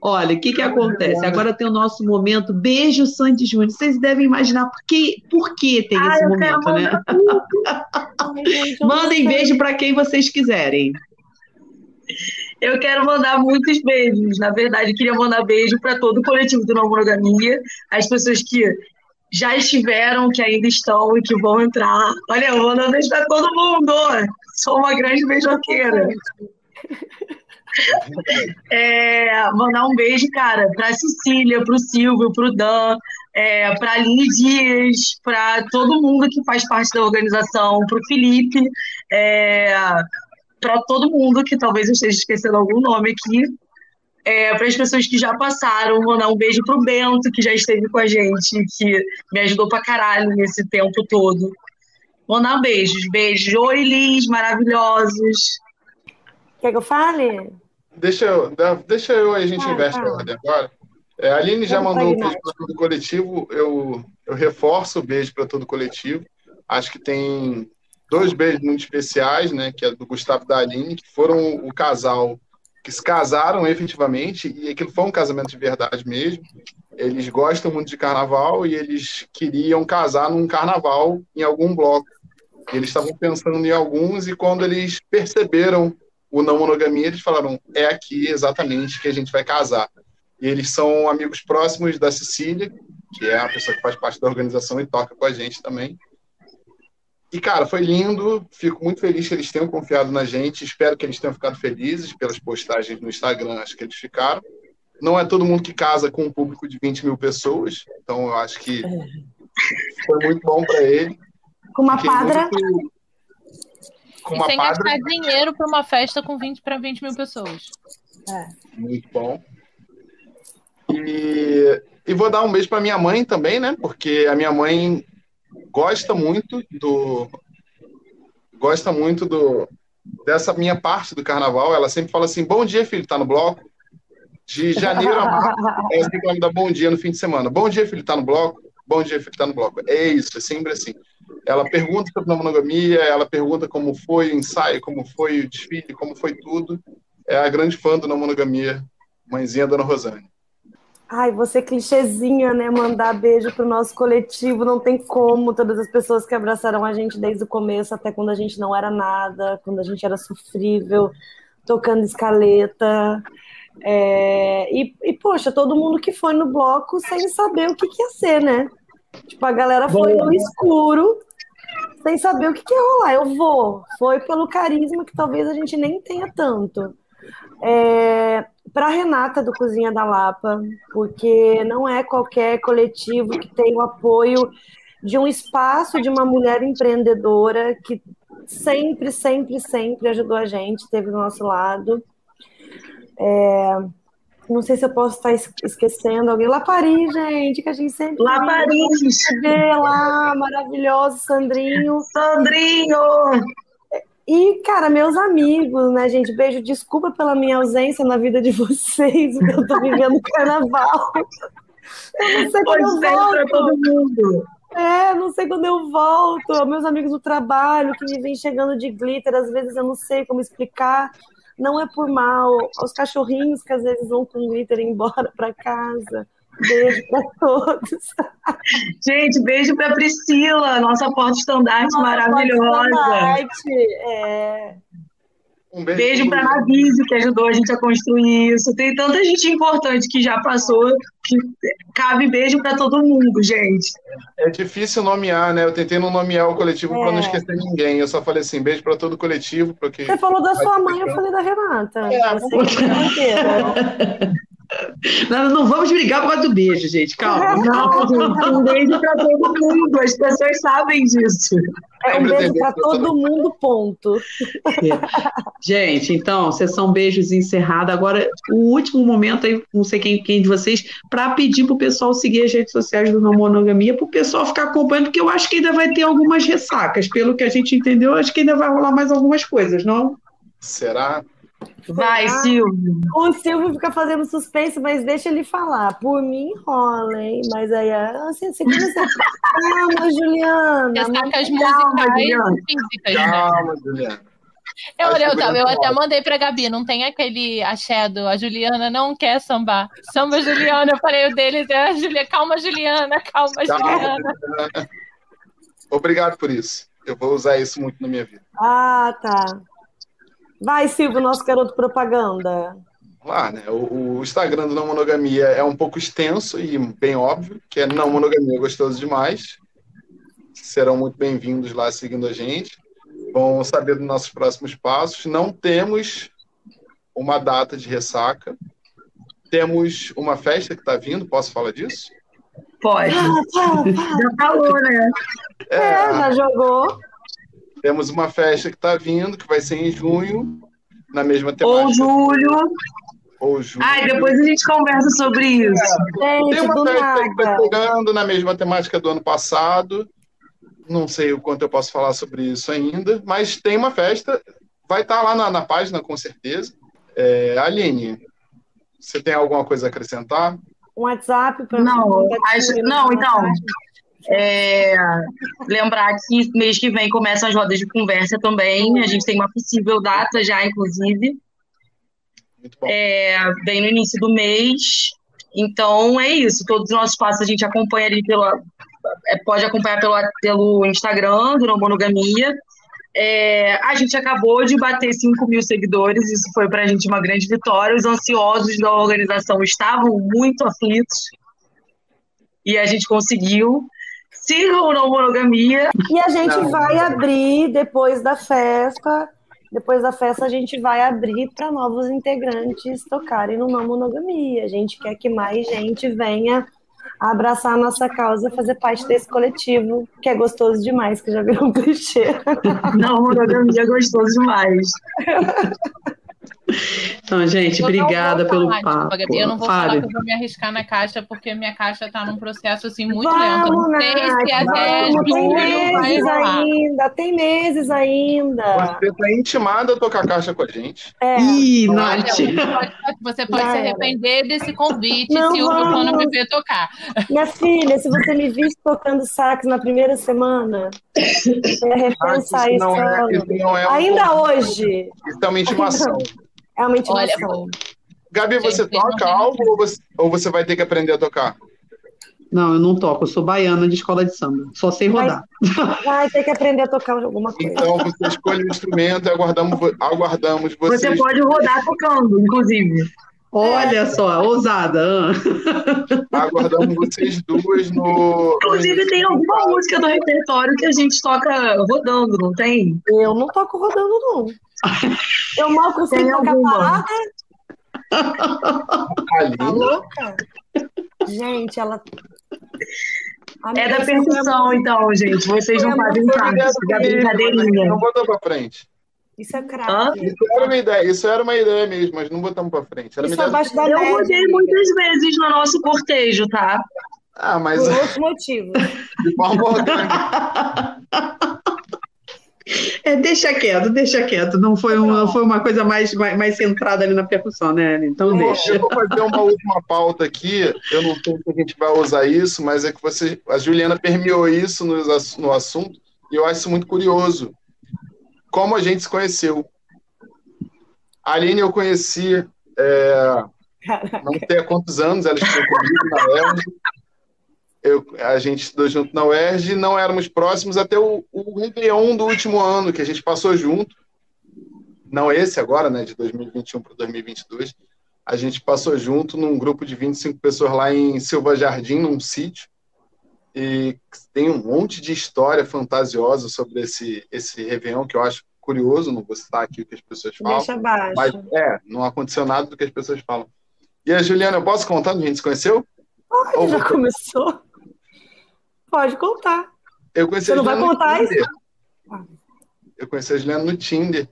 Olha, o que, que acontece? Agora tem o nosso momento Beijo Sandy Júnior. Vocês devem imaginar por que, por que tem esse momento, né? Mandem beijo para quem vocês quiserem. Eu quero mandar muitos beijos. Na verdade, queria mandar beijo para todo o coletivo do Não Monogamia, as pessoas que já estiveram, que ainda estão e que vão entrar. Olha, eu mandando beijo para todo mundo. Sou uma grande beijoqueira. É, mandar um beijo, cara, para Cecília, para o Silvio, para o Dan, é, para Aline Dias, para todo mundo que faz parte da organização, para o Felipe, é, para todo mundo que talvez eu esteja esquecendo algum nome aqui, é, para as pessoas que já passaram, mandar um beijo pro Bento, que já esteve com a gente, que me ajudou pra caralho nesse tempo todo. Mandar beijos, beijos. Oi, Liz, maravilhosos. Quer que eu fale? Deixa eu, deixa eu a gente ah, inverte a ordem agora. É, a Aline já mandou um beijo para todo o coletivo. Eu, eu reforço o beijo para todo o coletivo. Acho que tem dois beijos muito especiais, né? Que é do Gustavo e da Aline, que foram o casal que se casaram efetivamente, e aquilo foi um casamento de verdade mesmo. Eles gostam muito de carnaval e eles queriam casar num carnaval em algum bloco. Eles estavam pensando em alguns, e quando eles perceberam o não monogamia, eles falaram: é aqui exatamente que a gente vai casar. E eles são amigos próximos da Cecília, que é a pessoa que faz parte da organização e toca com a gente também. E, cara, foi lindo. Fico muito feliz que eles tenham confiado na gente. Espero que eles tenham ficado felizes pelas postagens no Instagram. Acho que eles ficaram. Não é todo mundo que casa com um público de 20 mil pessoas. Então, eu acho que foi muito bom para ele. Com uma Fiquei padra. Muito... Com uma e sem padra... gastar dinheiro para uma festa com 20 para 20 mil pessoas. É. Muito bom. E vou dar um beijo para minha mãe também, né? Porque a minha mãe gosta muito do gosta muito do dessa minha parte do carnaval. Ela sempre fala assim: "Bom dia, filho, tá no bloco?" De janeiro a março, ela sempre vai me dar bom dia no fim de semana. Bom dia, filho, tá no bloco? Bom dia, filho, tá no bloco. É isso, é sempre assim. Ela pergunta sobre a monogamia, ela pergunta como foi o ensaio, como foi o desfile, como foi tudo. É a grande fã do Não Monogamia, mãezinha Dona Rosane. Ai, você clichêzinha, né? Mandar beijo pro nosso coletivo, não tem como. Todas as pessoas que abraçaram a gente desde o começo, até quando a gente não era nada, quando a gente era sofrível, tocando escaleta. É... E, e, poxa, todo mundo que foi no bloco sem saber o que, que ia ser, né? Tipo, a galera foi no escuro, sem saber o que, que ia rolar. Eu vou. Foi pelo carisma que talvez a gente nem tenha tanto. É, para Renata do Cozinha da Lapa, porque não é qualquer coletivo que tem o apoio de um espaço de uma mulher empreendedora que sempre, sempre, sempre ajudou a gente, esteve do nosso lado. É, não sei se eu posso estar esquecendo alguém. Lá Paris, gente, que a gente sempre. Lá Paris! Vê lá, maravilhoso, Sandrinho. Sandrinho! E, cara, meus amigos, né, gente? Beijo, desculpa pela minha ausência na vida de vocês, porque eu tô vivendo carnaval. Eu não sei quando eu volto. todo mundo. É, não sei quando eu volto. Meus amigos do trabalho que me vêm chegando de glitter, às vezes eu não sei como explicar não é por mal, aos cachorrinhos que às vezes vão com glitter embora para casa. Beijo para todos. Gente, beijo para Priscila, nossa porta-estandarte maravilhosa. Porta é. Um beijo, beijo para a Navise, que ajudou a gente a construir isso. Tem tanta gente importante que já passou, que cabe beijo para todo mundo, gente. É difícil nomear, né? Eu tentei não nomear o coletivo é. para não esquecer ninguém. Eu só falei assim, beijo para todo o coletivo. Porque Você falou da sua mãe, eu falei da Renata. É, não, não vamos brigar por causa do beijo, gente. Calma. Não, um beijo para todo mundo. As pessoas sabem disso. É um beijo para todo mundo, ponto. É. Gente, então, sessão beijos encerrada. Agora, o último momento aí, não sei quem, quem de vocês, para pedir para o pessoal seguir as redes sociais do Não Monogamia, para o pessoal ficar acompanhando, porque eu acho que ainda vai ter algumas ressacas. Pelo que a gente entendeu, acho que ainda vai rolar mais algumas coisas, não? Será? Vai, Silvio. O Silvio fica fazendo suspense, mas deixa ele falar. Por mim, rola, hein? Mas aí, assim, assim começa. Calma, Juliana. Destaca as músicas físicas. Né? Calma, Juliana. Eu, eu, eu, eu até mandei pra Gabi, não tem aquele axé do a Juliana não quer sambar. Samba Juliana, eu falei o deles é a Julia, calma Juliana, calma, calma Juliana. Juliana. Obrigado por isso. Eu vou usar isso muito na minha vida. Ah, tá. Vai, Silvio, nosso garoto propaganda. Lá, né? O, o, Instagram do Não Monogamia é um pouco extenso e bem óbvio, que é Não Monogamia Gostoso Demais. Serão muito bem-vindos lá seguindo a gente. Vão saber dos nossos próximos passos. Não temos uma data de ressaca. Temos uma festa que está vindo, posso falar disso? Pode. já falou, né? É, é já jogou. Temos uma festa que está vindo, que vai ser em junho, na mesma temática. Ou julho. Ou julho. Ai, depois a gente conversa sobre isso. É, Tem uma festa que está chegando na mesma temática do ano passado. Não sei o quanto eu posso falar sobre isso ainda, mas tem uma festa, vai estar tá lá na, na página com certeza. É, Aline, você tem alguma coisa a acrescentar? Um WhatsApp para Não, acho, não, então. É, lembrar que mês que vem começam as rodas de conversa também. A gente tem uma possível data já, inclusive. É, bem no início do mês. Então é isso. Todos os nossos passos a gente acompanha ali pela. É, pode acompanhar pelo, pelo Instagram do Não Monogamia. É, a gente acabou de bater 5 mil seguidores, isso foi para a gente uma grande vitória. Os ansiosos da organização estavam muito aflitos e a gente conseguiu sigam o Não Monogamia. E a gente não. vai abrir depois da festa. Depois da festa, a gente vai abrir para novos integrantes tocarem no Não Monogamia. A gente quer que mais gente venha abraçar a nossa causa, fazer parte desse coletivo, que é gostoso demais, que já virou um clichê. Não, monogamia é gostoso demais. Então, gente, Eu obrigada pelo falar, papo. Gabi, eu não vou falar que eu vou me arriscar na caixa, porque minha caixa tá num processo assim muito Vamos, lento. Não sei se até julho vai rolar. ainda, tem meses ainda. Você tá intimada a tocar caixa com a gente. É, Ih, Olha, Nath. você pode, você pode Já se era. arrepender desse convite Não se o quando me ver tocar. minha filha, se você me visse tocando sax na primeira semana, eu ia Ah, repensar isso. não é, isso não é um Ainda hoje, Isso é uma intimação. é uma Olha, intimação. Gabi, você Gente, toca algo ou você, ou você vai ter que aprender a tocar? Não, eu não toco, eu sou baiana de escola de samba. Só sei rodar. Vai ter que aprender a tocar alguma coisa. Então você escolhe o instrumento e aguardamos, aguardamos Você vocês. pode rodar tocando, inclusive. Olha só, ousada. Aguardamos vocês duas no. Inclusive, tem alguma música do repertório que a gente toca rodando, não tem? Eu não toco rodando, não. Eu mal consigo Tem tocar alguma? parada, Ali. tá louca? Gente, ela. A É da percussão, então, gente. Vocês não fazem parte da brincadeirinha. Não botou pra frente. Isso é craque. Isso era uma ideia, isso era uma ideia mesmo, mas não botamos pra frente. Era Isso é abaixo da Eu rodei muitas vezes no nosso cortejo, tá? Ah, mas Por outros motivos. de forma orgânica. É, deixa quieto, deixa quieto. Não foi uma, foi uma coisa mais, mais, mais centrada ali na percussão, né? Então deixa. Eu vou fazer uma última pauta aqui. Eu não sei se a gente vai usar isso, mas é que você, a Juliana permeou isso no, no assunto e eu acho isso muito curioso. Como a gente se conheceu. A Aline eu conheci é, não sei há quantos anos ela estudou comigo na UERJ. Eu, a gente estudou junto na UERJ e não éramos próximos até o, o Réveillon do último ano, que a gente passou junto. Não esse agora, né, de 2021 para 2022. A gente passou junto num grupo de 25 pessoas lá em Silva Jardim, num sítio. E tem um monte de história fantasiosa sobre esse, esse Réveillon, que eu acho curioso, não vou citar aqui o que as pessoas falam. Deixa abaixo. Mas é, não aconteceu nada do que as pessoas falam. E a Juliana, eu posso contar onde a gente se conheceu? Ou Já você- começou? Pode contar. Eu conheci Você não vai contar. Ah. Eu conheci a Juliana no Tinder.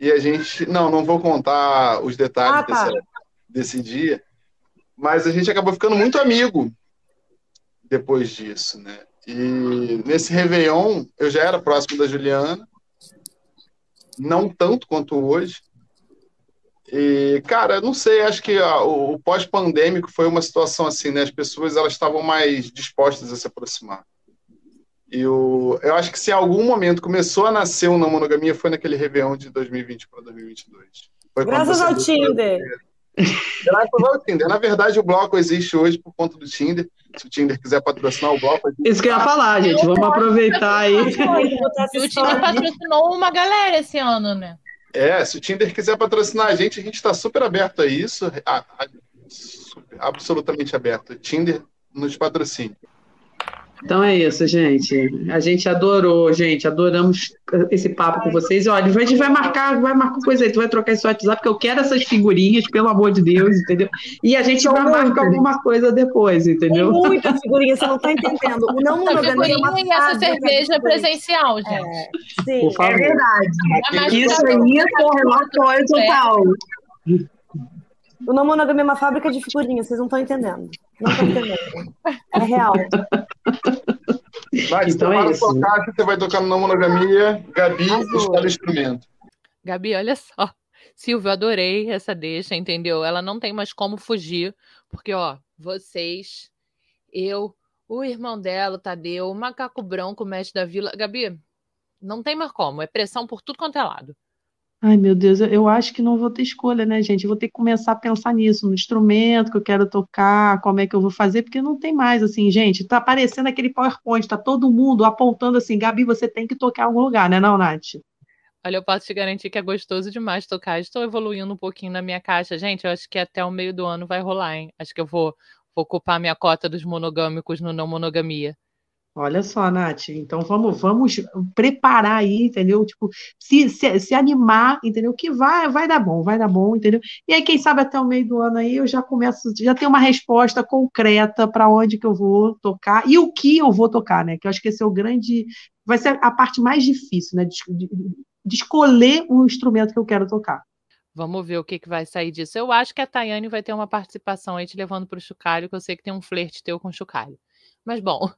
E a gente. Não, não vou contar os detalhes Ah, tá. desse, desse dia. Mas a gente acabou ficando muito amigo depois disso, né? E nesse Réveillon, eu já era próximo da Juliana. Não tanto quanto hoje. E, cara, não sei, acho que a- o, o pós-pandêmico foi uma situação assim, né? As pessoas elas estavam mais dispostas a se aproximar. E o, eu acho que se em algum momento começou a nascer uma monogamia foi naquele Réveillon de 2020 para 2022. Foi Graças ao Tinder. Graças ao Tinder. Na verdade, o bloco existe hoje por conta do Tinder. Se o Tinder quiser patrocinar o bloco, existe. Isso que eu ia falar, gente. Vamos aproveitar aí. O Tinder patrocinou uma galera esse ano, né? É, se o Tinder quiser patrocinar a gente, a gente está super aberto a isso. A- a- absolutamente aberto. Tinder nos patrocina. Então é isso, gente. A gente adorou, gente. Adoramos esse papo com vocês. E olha, a gente vai marcar, vai marcar coisa aí. Tu vai trocar esse WhatsApp, porque eu quero essas figurinhas, pelo amor de Deus, entendeu? E a gente vai marcar alguma coisa depois, Tem entendeu? muita figurinha, você não está entendendo. O não Essa monogamia é figurinha e essa cerveja figurinhas. presencial, gente. É, sim. Por É favor. verdade. É Isso aí, eu apoio total. O não monogamia é uma fábrica de figurinhas, vocês não estão entendendo. Não entendendo. É real. Vai, Então você é vai isso. na caixa, você vai tocar no Monogamia. Gabi, escolhe o instrumento. Gabi, olha só. Silvio, adorei essa deixa, entendeu? Ela não tem mais como fugir, porque, ó, vocês, eu, o irmão dela, o Tadeu, o macaco branco, o mestre da vila. Gabi, não tem mais como. É pressão por tudo quanto é lado. Ai, meu Deus, eu- eu acho que não vou ter escolha, né, gente? Eu vou ter que começar a pensar nisso, no instrumento que eu quero tocar, como é que eu vou fazer, porque não tem mais, assim, gente, tá aparecendo aquele PowerPoint, tá todo mundo apontando assim, Gabi, você tem que tocar em algum lugar, né, não, Nath? Olha, eu posso te garantir que é gostoso demais tocar. Estou evoluindo um pouquinho na minha caixa. Gente, eu acho que até o meio do ano vai rolar, hein? Acho que eu vou, vou ocupar minha cota dos monogâmicos no não monogamia. Olha só, Nath, então vamos, vamos preparar aí, entendeu? Tipo, se, se, se animar, entendeu? Que vai, vai dar bom, vai dar bom, entendeu? E aí, quem sabe até o meio do ano aí eu já começo, já tenho uma resposta concreta para onde que eu vou tocar e o que eu vou tocar, né? Que eu acho que esse é o grande, vai ser a parte mais difícil, né? De, de- de escolher um instrumento que eu quero tocar. Vamos ver o que, que vai sair disso. Eu acho que a Tayane vai ter uma participação aí te levando para o chocalho, que eu sei que tem um flerte teu com o chocalho. Mas bom,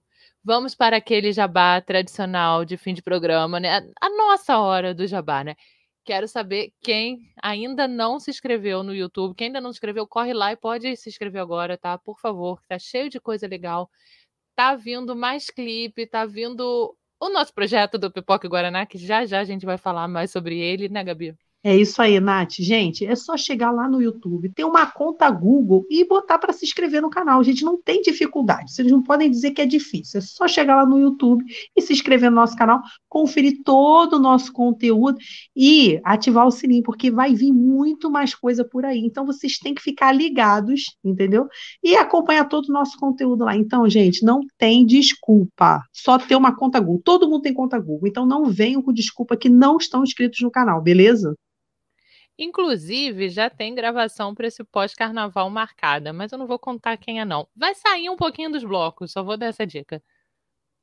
vamos para aquele jabá tradicional de fim de programa, né? A nossa hora do jabá, né? Quero saber quem ainda não se inscreveu no YouTube. Quem ainda não se inscreveu, corre lá e pode se inscrever agora, tá? Por favor, tá cheio de coisa legal. Tá vindo mais clipe, tá vindo o nosso projeto do Pipoca Guaraná, que já já a gente vai falar mais sobre ele, né, Gabi? É isso aí, Nath. Gente, é só chegar lá no YouTube, ter uma conta Google e botar para se inscrever no canal. A gente não tem dificuldade. Vocês não podem dizer que é difícil. É só chegar lá no YouTube e se inscrever no nosso canal, conferir todo o nosso conteúdo e ativar o sininho, porque vai vir muito mais coisa por aí. Então, vocês têm que ficar ligados, entendeu? E acompanhar todo o nosso conteúdo lá. Então, gente, não tem desculpa. Só ter uma conta Google. Todo mundo tem conta Google. Então, não venham com desculpa que não estão inscritos no canal, beleza? Inclusive, já tem gravação para esse pós-carnaval marcada, mas eu não vou contar quem é, não. Vai sair um pouquinho dos blocos, só vou dar essa dica.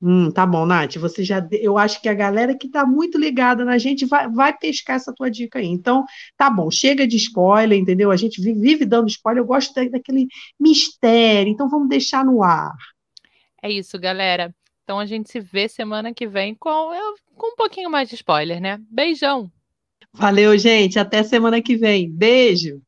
Hum, tá bom, Nath. Você já, eu acho que a galera que tá muito ligada na gente vai, vai pescar essa tua dica aí. Então, tá bom, chega de spoiler, entendeu? A gente vive dando spoiler, eu gosto daquele mistério, então vamos deixar no ar. É isso, galera. Então a gente se vê semana que vem com, com um pouquinho mais de spoiler, né? Beijão! Valeu, gente. Até semana que vem. Beijo.